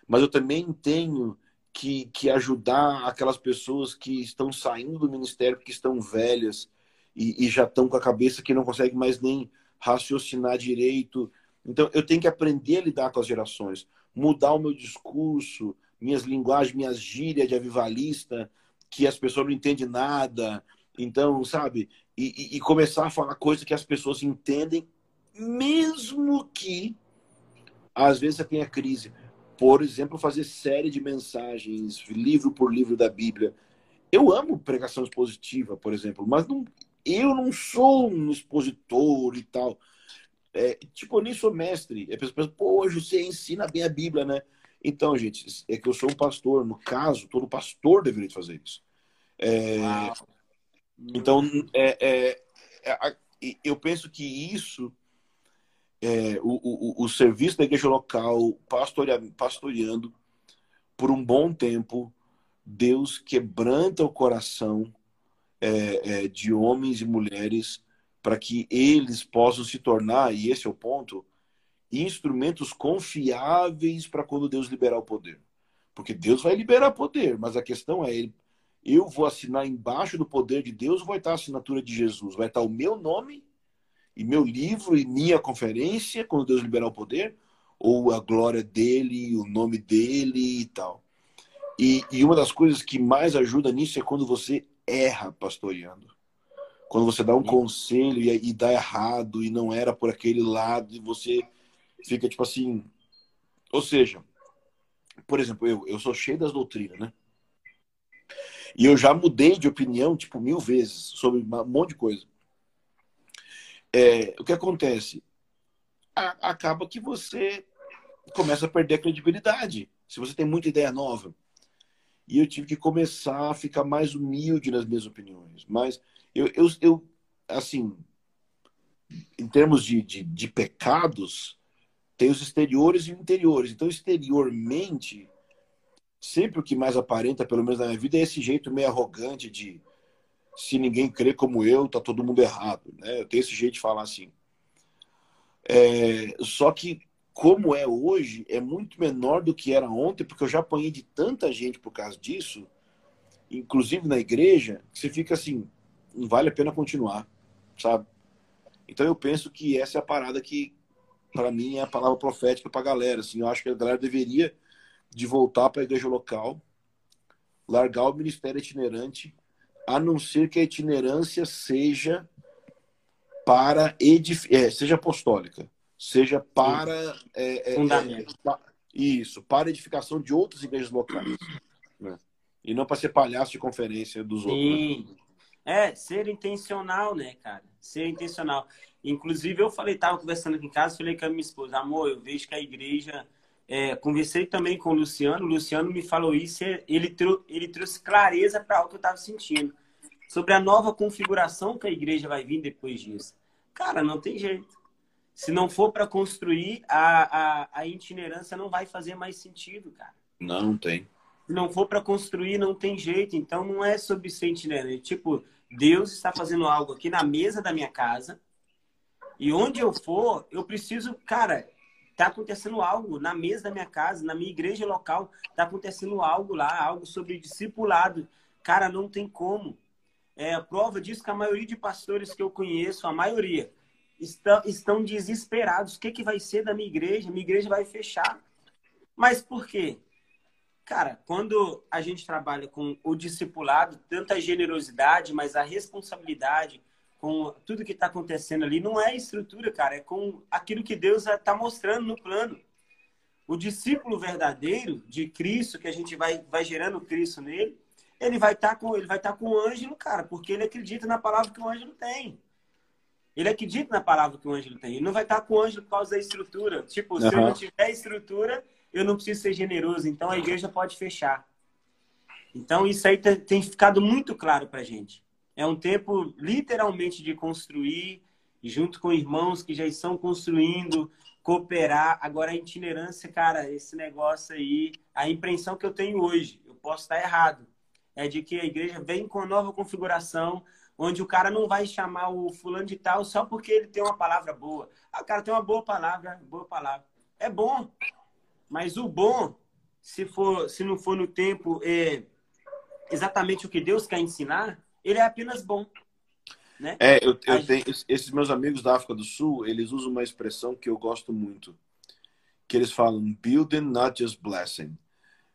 Mas eu também tenho que, que ajudar aquelas pessoas que estão saindo do ministério, que estão velhas e, e já estão com a cabeça que não consegue mais nem raciocinar direito. Então, eu tenho que aprender a lidar com as gerações, mudar o meu discurso, minhas linguagens, minhas gírias de avivalista, que as pessoas não entendem nada. Então, sabe? E, e, e começar a falar coisas que as pessoas entendem mesmo que às vezes você tenha crise. Por exemplo, fazer série de mensagens, livro por livro da Bíblia. Eu amo pregação expositiva, por exemplo, mas não, eu não sou um expositor e tal. É, tipo, eu nem sou mestre. A pessoa pensa, pô, hoje você ensina bem a Bíblia, né? Então, gente, é que eu sou um pastor. No caso, todo pastor deveria fazer isso. É, então, é, é, é eu penso que isso é, o, o, o, serviço da igreja local, pastoreando, por um bom tempo, Deus quebranta o coração é, é, de homens e mulheres para que eles possam se tornar, e esse é o ponto, instrumentos confiáveis para quando Deus liberar o poder. Porque Deus vai liberar poder, mas a questão é, eu vou assinar embaixo do poder de Deus, vai estar a assinatura de Jesus, vai estar o meu nome e meu livro e minha conferência quando Deus liberar o poder, ou a glória dele, o nome dele e tal. E, e uma das coisas que mais ajuda nisso é quando você erra pastoreando. Quando você dá um conselho e, e dá errado e não era por aquele lado e você fica tipo assim. Ou seja, por exemplo, eu, eu sou cheio das doutrinas, né? E eu já mudei de opinião, tipo, mil vezes sobre um monte de coisa. É, o que acontece? A, acaba que você começa a perder a credibilidade. Se você tem muita ideia nova. E eu tive que começar a ficar mais humilde nas minhas opiniões. Mas eu, eu, eu assim, em termos de, de, de pecados, tem os exteriores e interiores. Então, exteriormente, sempre o que mais aparenta, pelo menos na minha vida, é esse jeito meio arrogante de se ninguém crê como eu, tá todo mundo errado. Né? Eu tenho esse jeito de falar assim. É, só que como é hoje, é muito menor do que era ontem, porque eu já apanhei de tanta gente por causa disso, inclusive na igreja, que você fica assim, não vale a pena continuar, sabe? Então eu penso que essa é a parada que, para mim, é a palavra profética para a galera. Assim, eu acho que a galera deveria de voltar para a igreja local, largar o ministério itinerante, a não ser que a itinerância seja para edif é, seja apostólica seja para é, é, fundamento. É, isso, para edificação de outras igrejas locais. Né? E não para ser palhaço de conferência dos outros. Né? É, ser intencional, né, cara? Ser intencional. Inclusive, eu falei, tava conversando aqui em casa, falei com a minha esposa, amor, eu vejo que a igreja. É, conversei também com o Luciano, o Luciano me falou isso, ele, trou ele trouxe clareza para o que eu estava sentindo. Sobre a nova configuração que a igreja vai vir depois disso. Cara, não tem jeito. Se não for para construir, a, a, a itinerância não vai fazer mais sentido, cara. Não, não tem. Se não for para construir, não tem jeito. Então, não é sobre ser itinerante. Tipo, Deus está fazendo algo aqui na mesa da minha casa. E onde eu for, eu preciso, cara, tá acontecendo algo na mesa da minha casa, na minha igreja local, tá acontecendo algo lá, algo sobre discipulado. Cara, não tem como. É a prova disso que a maioria de pastores que eu conheço, a maioria, estão, estão desesperados. O que, que vai ser da minha igreja? Minha igreja vai fechar. Mas por quê? Cara, quando a gente trabalha com o discipulado, tanta generosidade, mas a responsabilidade com tudo que está acontecendo ali, não é estrutura, cara, é com aquilo que Deus está mostrando no plano. O discípulo verdadeiro de Cristo, que a gente vai, vai gerando Cristo nele, ele vai estar tá com ele vai estar tá com o ângelo, cara, porque ele acredita na palavra que o ângelo tem. Ele acredita na palavra que o ângelo tem. Ele não vai estar com o ângelo por causa da estrutura. Tipo, uhum. se eu não tiver estrutura, eu não preciso ser generoso. Então a igreja pode fechar. Então isso aí tem ficado muito claro para gente. É um tempo literalmente de construir, junto com irmãos que já estão construindo, cooperar. Agora a itinerância, cara, esse negócio aí, a impressão que eu tenho hoje, eu posso estar errado, é de que a igreja vem com nova configuração, onde o cara não vai chamar o fulano de tal só porque ele tem uma palavra boa. Ah, o cara tem uma boa palavra, boa palavra. É bom, mas o bom, se for, se não for no tempo é, exatamente o que Deus quer ensinar, ele é apenas bom. Né? É, eu, eu tenho, esses meus amigos da África do Sul, eles usam uma expressão que eu gosto muito, que eles falam building, not just blessing.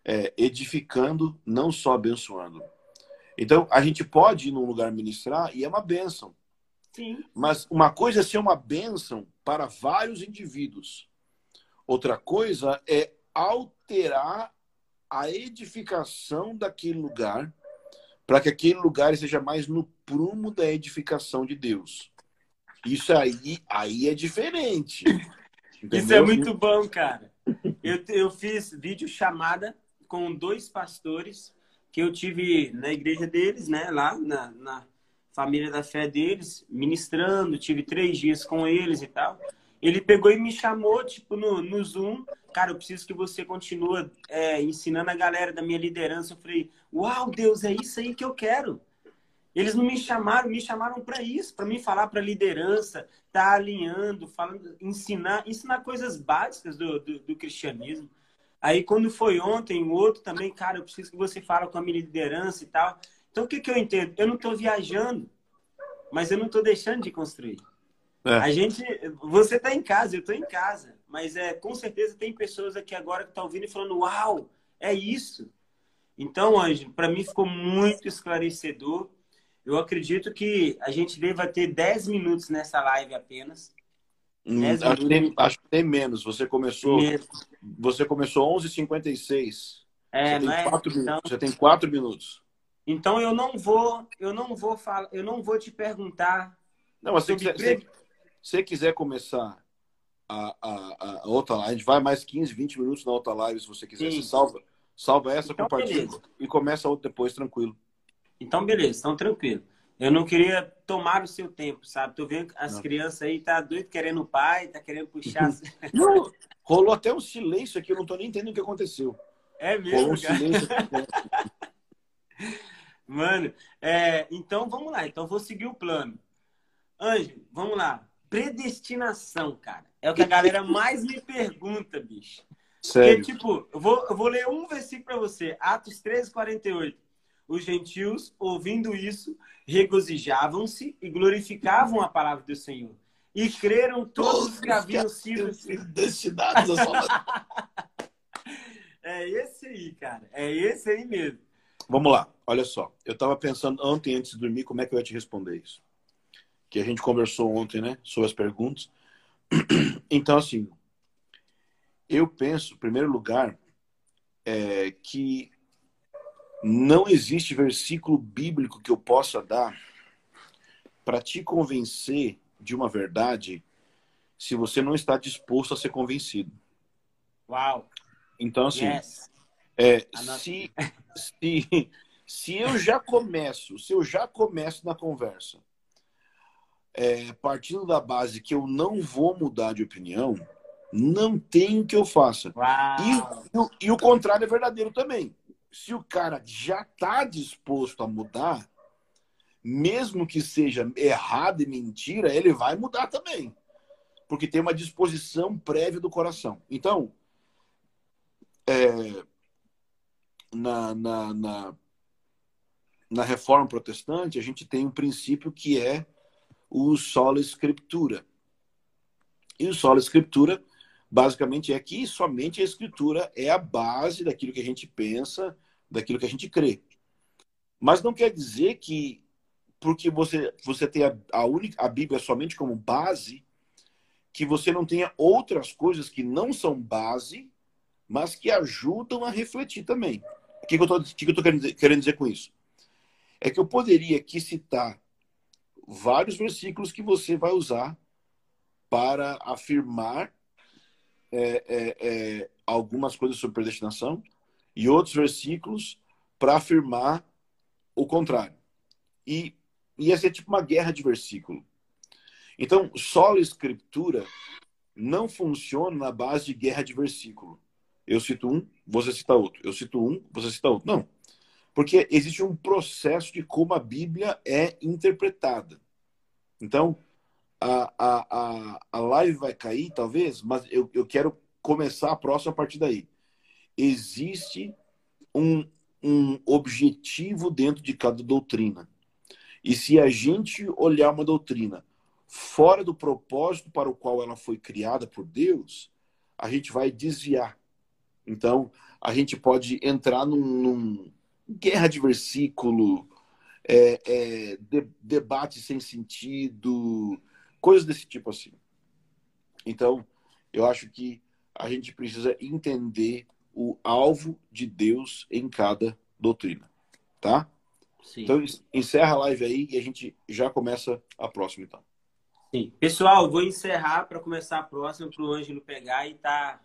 É, edificando, não só abençoando. Então, a gente pode ir num lugar ministrar e é uma bênção. Sim. Mas uma coisa é ser uma bênção para vários indivíduos. Outra coisa é alterar a edificação daquele lugar para que aquele lugar seja mais no prumo da edificação de Deus. Isso aí, aí é diferente. <laughs> Isso é muito bom, cara. Eu, eu fiz vídeo chamada com dois pastores que eu tive na igreja deles, né, lá na, na família da fé deles, ministrando, tive três dias com eles e tal. Ele pegou e me chamou, tipo, no, no Zoom, cara, eu preciso que você continue é, ensinando a galera da minha liderança. Eu falei, uau, Deus, é isso aí que eu quero. Eles não me chamaram, me chamaram para isso, para me falar para liderança, tá alinhando, falando, ensinar, ensinar coisas básicas do, do, do, cristianismo. Aí quando foi ontem, o outro também, cara, eu preciso que você fale com a minha liderança e tal. Então o que que eu entendo? Eu não estou viajando, mas eu não estou deixando de construir. É. A gente, você está em casa, eu estou em casa, mas é com certeza tem pessoas aqui agora que estão tá ouvindo e falando, uau, é isso. Então, Ângelo, para mim ficou muito esclarecedor. Eu acredito que a gente deva ter 10 minutos nessa live apenas. Hum, acho, que tem, acho, que tem, menos. Você começou, menos. você começou 11h56. É, você, tem é? quatro então, minutos, você tem 4 minutos. Então eu não vou, eu não vou falar, eu não vou te perguntar. Não, mas se você se quiser começar a, a, a, outra live, a gente vai mais 15, 20 minutos na outra live, se você quiser. Você salva, salva essa, então, compartilha beleza. e começa a outra depois, tranquilo. Então, beleza, então tranquilo. Eu não queria tomar o seu tempo, sabe? Tô vendo as não. crianças aí, tá doido querendo o pai, tá querendo puxar. <laughs> não, rolou até um silêncio aqui, eu não tô nem entendendo o que aconteceu. É mesmo, um silêncio <laughs> Mano, é, então vamos lá. Então vou seguir o plano. Ângelo, vamos lá. Predestinação, cara. É o que a galera mais me pergunta, bicho. Sério? Porque, tipo, eu vou, eu vou ler um versículo para você. Atos 13, 48. Os gentios, ouvindo isso, regozijavam-se e glorificavam a palavra do Senhor. E creram todos que haviam sido <laughs> destinados a É esse aí, cara. É esse aí mesmo. Vamos lá. Olha só. Eu estava pensando ontem, antes de dormir, como é que eu ia te responder isso. Que a gente conversou ontem, né? Sobre as perguntas. <clears throat> Então, assim, eu penso, em primeiro lugar, é, que não existe versículo bíblico que eu possa dar para te convencer de uma verdade se você não está disposto a ser convencido. Uau! Então, assim, yes. é, se, se, se eu já começo, se eu já começo na conversa é, partindo da base que eu não vou mudar de opinião, não tem que eu faça. E, e, e o contrário é verdadeiro também se o cara já está disposto a mudar, mesmo que seja errado e mentira, ele vai mudar também. Porque tem uma disposição prévia do coração. Então, é, na, na, na, na, reforma protestante, a gente tem um princípio que é o sola escritura. E o sola escritura basicamente é que somente a escritura é a base daquilo que a gente pensa, daquilo que a gente crê. Mas não quer dizer que porque você você tem a, a única a Bíblia somente como base, que você não tenha outras coisas que não são base, mas que ajudam a refletir também. O que, que eu estou querendo, querendo dizer com isso? É que eu poderia aqui citar vários versículos que você vai usar para afirmar é, é, é, algumas coisas sobre predestinação e outros versículos para afirmar o contrário. E ia ser tipo uma guerra de versículo. Então, só a escritura não funciona na base de guerra de versículo. Eu cito um, você cita outro. Eu cito um, você cita outro. Não. Porque existe um processo de como a Bíblia é interpretada. Então, a, a, a, a live vai cair, talvez, mas eu, eu quero começar a próxima a partir daí. Existe um, um objetivo dentro de cada doutrina. E se a gente olhar uma doutrina fora do propósito para o qual ela foi criada por Deus, a gente vai desviar. Então, a gente pode entrar num, num guerra de versículo, é, é, de, debate sem sentido, Coisas desse tipo assim. Então, eu acho que a gente precisa entender o alvo de Deus em cada doutrina, tá? Sim. Então, encerra a live aí e a gente já começa a próxima, então. Sim. Pessoal, vou encerrar para começar a próxima para o Ângelo pegar e tá